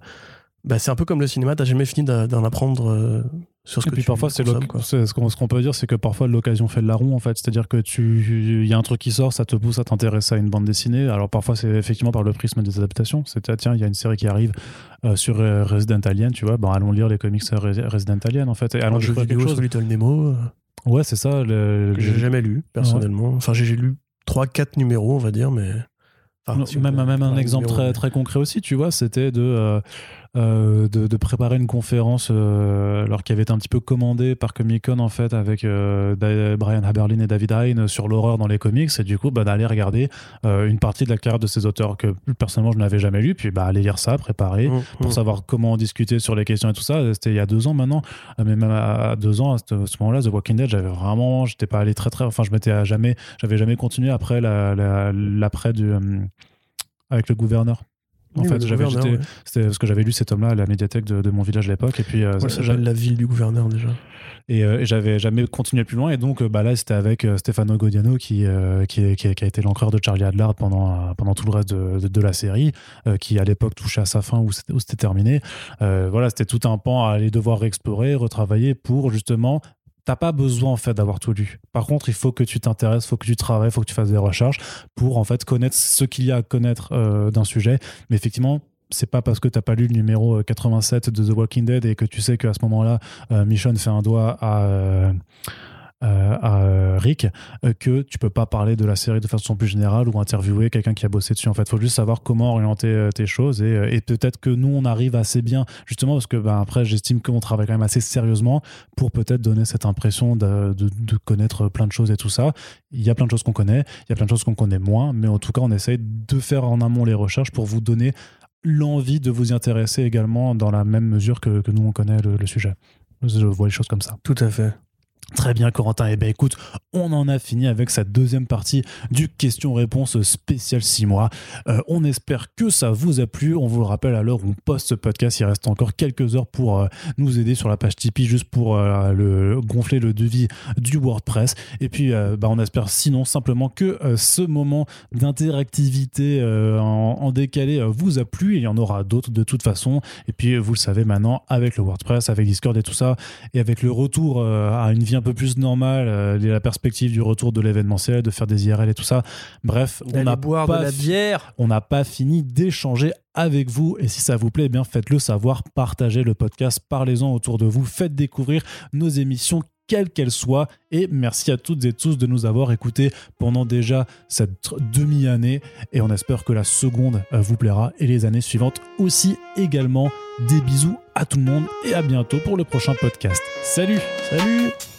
bah, c'est un peu comme le cinéma, t'as jamais fini d'en apprendre euh, sur ce Et que puis tu parfois, c'est ce qu'on ce qu'on peut dire, c'est que parfois l'occasion fait le larron en fait. C'est-à-dire que tu, il y a un truc qui sort, ça te pousse à t'intéresser à une bande dessinée. Alors parfois, c'est effectivement par le prisme des adaptations. C'est ah, tiens, il y a une série qui arrive euh, sur euh, Resident Alien, tu vois, bon, allons lire les comics Re- Resident Alien en fait. Et allons jeu vidéo quelque sur. Little Nemo, Ouais, c'est ça. le- que j'ai jamais lu, personnellement. Enfin, j'ai lu 3-4 numéros, on va dire, mais. Enfin, Non, si on même, même un exemple très, très concret aussi, tu vois, c'était de, euh, euh, de, de préparer une conférence euh, alors qui avait été un petit peu commandée par Comic Con en fait avec euh, Brian Haberlin et David Hein sur l'horreur dans les comics et du coup bah, d'aller regarder une partie de la carrière de ces auteurs que personnellement je n'avais jamais lu puis bah, aller lire ça, préparer Mmh, pour mmh. savoir comment discuter sur les questions et tout ça. C'était il y a deux ans maintenant, mais même à deux ans, à ce, ce moment-là, The Walking Dead, j'avais vraiment, j'étais pas allé très très, enfin, je m'étais jamais, j'avais jamais continué après la, la- l'après du, avec le gouverneur. En Oui, fait, j'avais, ouais. c'était parce que j'avais lu cet homme-là à la médiathèque de, de mon village à l'époque, et puis euh, Ouais, ça j'a- s'appelle la ville du gouverneur déjà. et, euh, et j'avais jamais continué plus loin. Et donc, euh, bah là, c'était avec Stefano Godiano qui, qui, qui, qui a été l'encreur de Charlie Adlard pendant, pendant tout le reste de, de, de la série, qui à l'époque touchait à sa fin où c'était, terminé. Voilà, c'était tout un pan à aller devoir explorer, retravailler pour justement. T'as pas besoin en fait d'avoir tout lu. Par contre, il faut que tu t'intéresses, il faut que tu travailles, il faut que tu fasses des recherches pour en fait connaître ce qu'il y a à connaître euh, d'un sujet. Mais effectivement, c'est pas parce que t'as pas lu le numéro euh, 87 de The Walking Dead et que tu sais qu'à ce moment-là, euh, Michonne fait un doigt à, euh, euh, à euh, Rick euh, que tu peux pas parler de la série de façon plus générale ou interviewer quelqu'un qui a bossé dessus. En fait, faut juste savoir comment orienter euh, tes choses et, euh, peut-être que nous on arrive assez bien justement parce que ben, après j'estime qu'on travaille quand même assez sérieusement pour peut-être donner cette impression de, connaître plein de choses et tout ça. Il y a plein de choses qu'on connaît, il y a plein de choses qu'on connaît moins, mais en tout cas on essaye de faire en amont les recherches pour vous donner l'envie de vous y intéresser également dans la même mesure que, que nous on connaît le, le sujet. Je vois les choses comme ça. Tout à fait. Très bien, Corentin. Eh bien, écoute, on en a fini avec cette deuxième partie du question-réponse spécial 6 mois. Euh, on espère que ça vous a plu. On vous le rappelle, à l'heure où on poste ce podcast, il reste encore quelques heures pour euh, nous aider sur la page Tipeee, juste pour euh, le, gonfler le devis du WordPress. Et puis, bah, on espère sinon simplement que ce moment d'interactivité en, décalé vous a plu. Il y en aura d'autres de toute façon. Et puis, vous le savez maintenant, avec le WordPress, avec Discord et tout ça, et avec le retour à une vie un peu plus normale, euh, la perspective du retour de l'événementiel, de faire des IRL et tout ça. Bref, on D'aller n'a boire pas de la fi- bière. on n'a pas fini d'échanger avec vous. Et si ça vous plaît, eh bien faites-le savoir, partagez le podcast, parlez-en autour de vous, faites découvrir nos émissions quelles qu'elles soient. Et merci à toutes et tous de nous avoir écoutés pendant déjà cette demi-année. Et on espère que la seconde euh, vous plaira et les années suivantes aussi également. Des bisous à tout le monde et à bientôt pour le prochain podcast. Salut Salut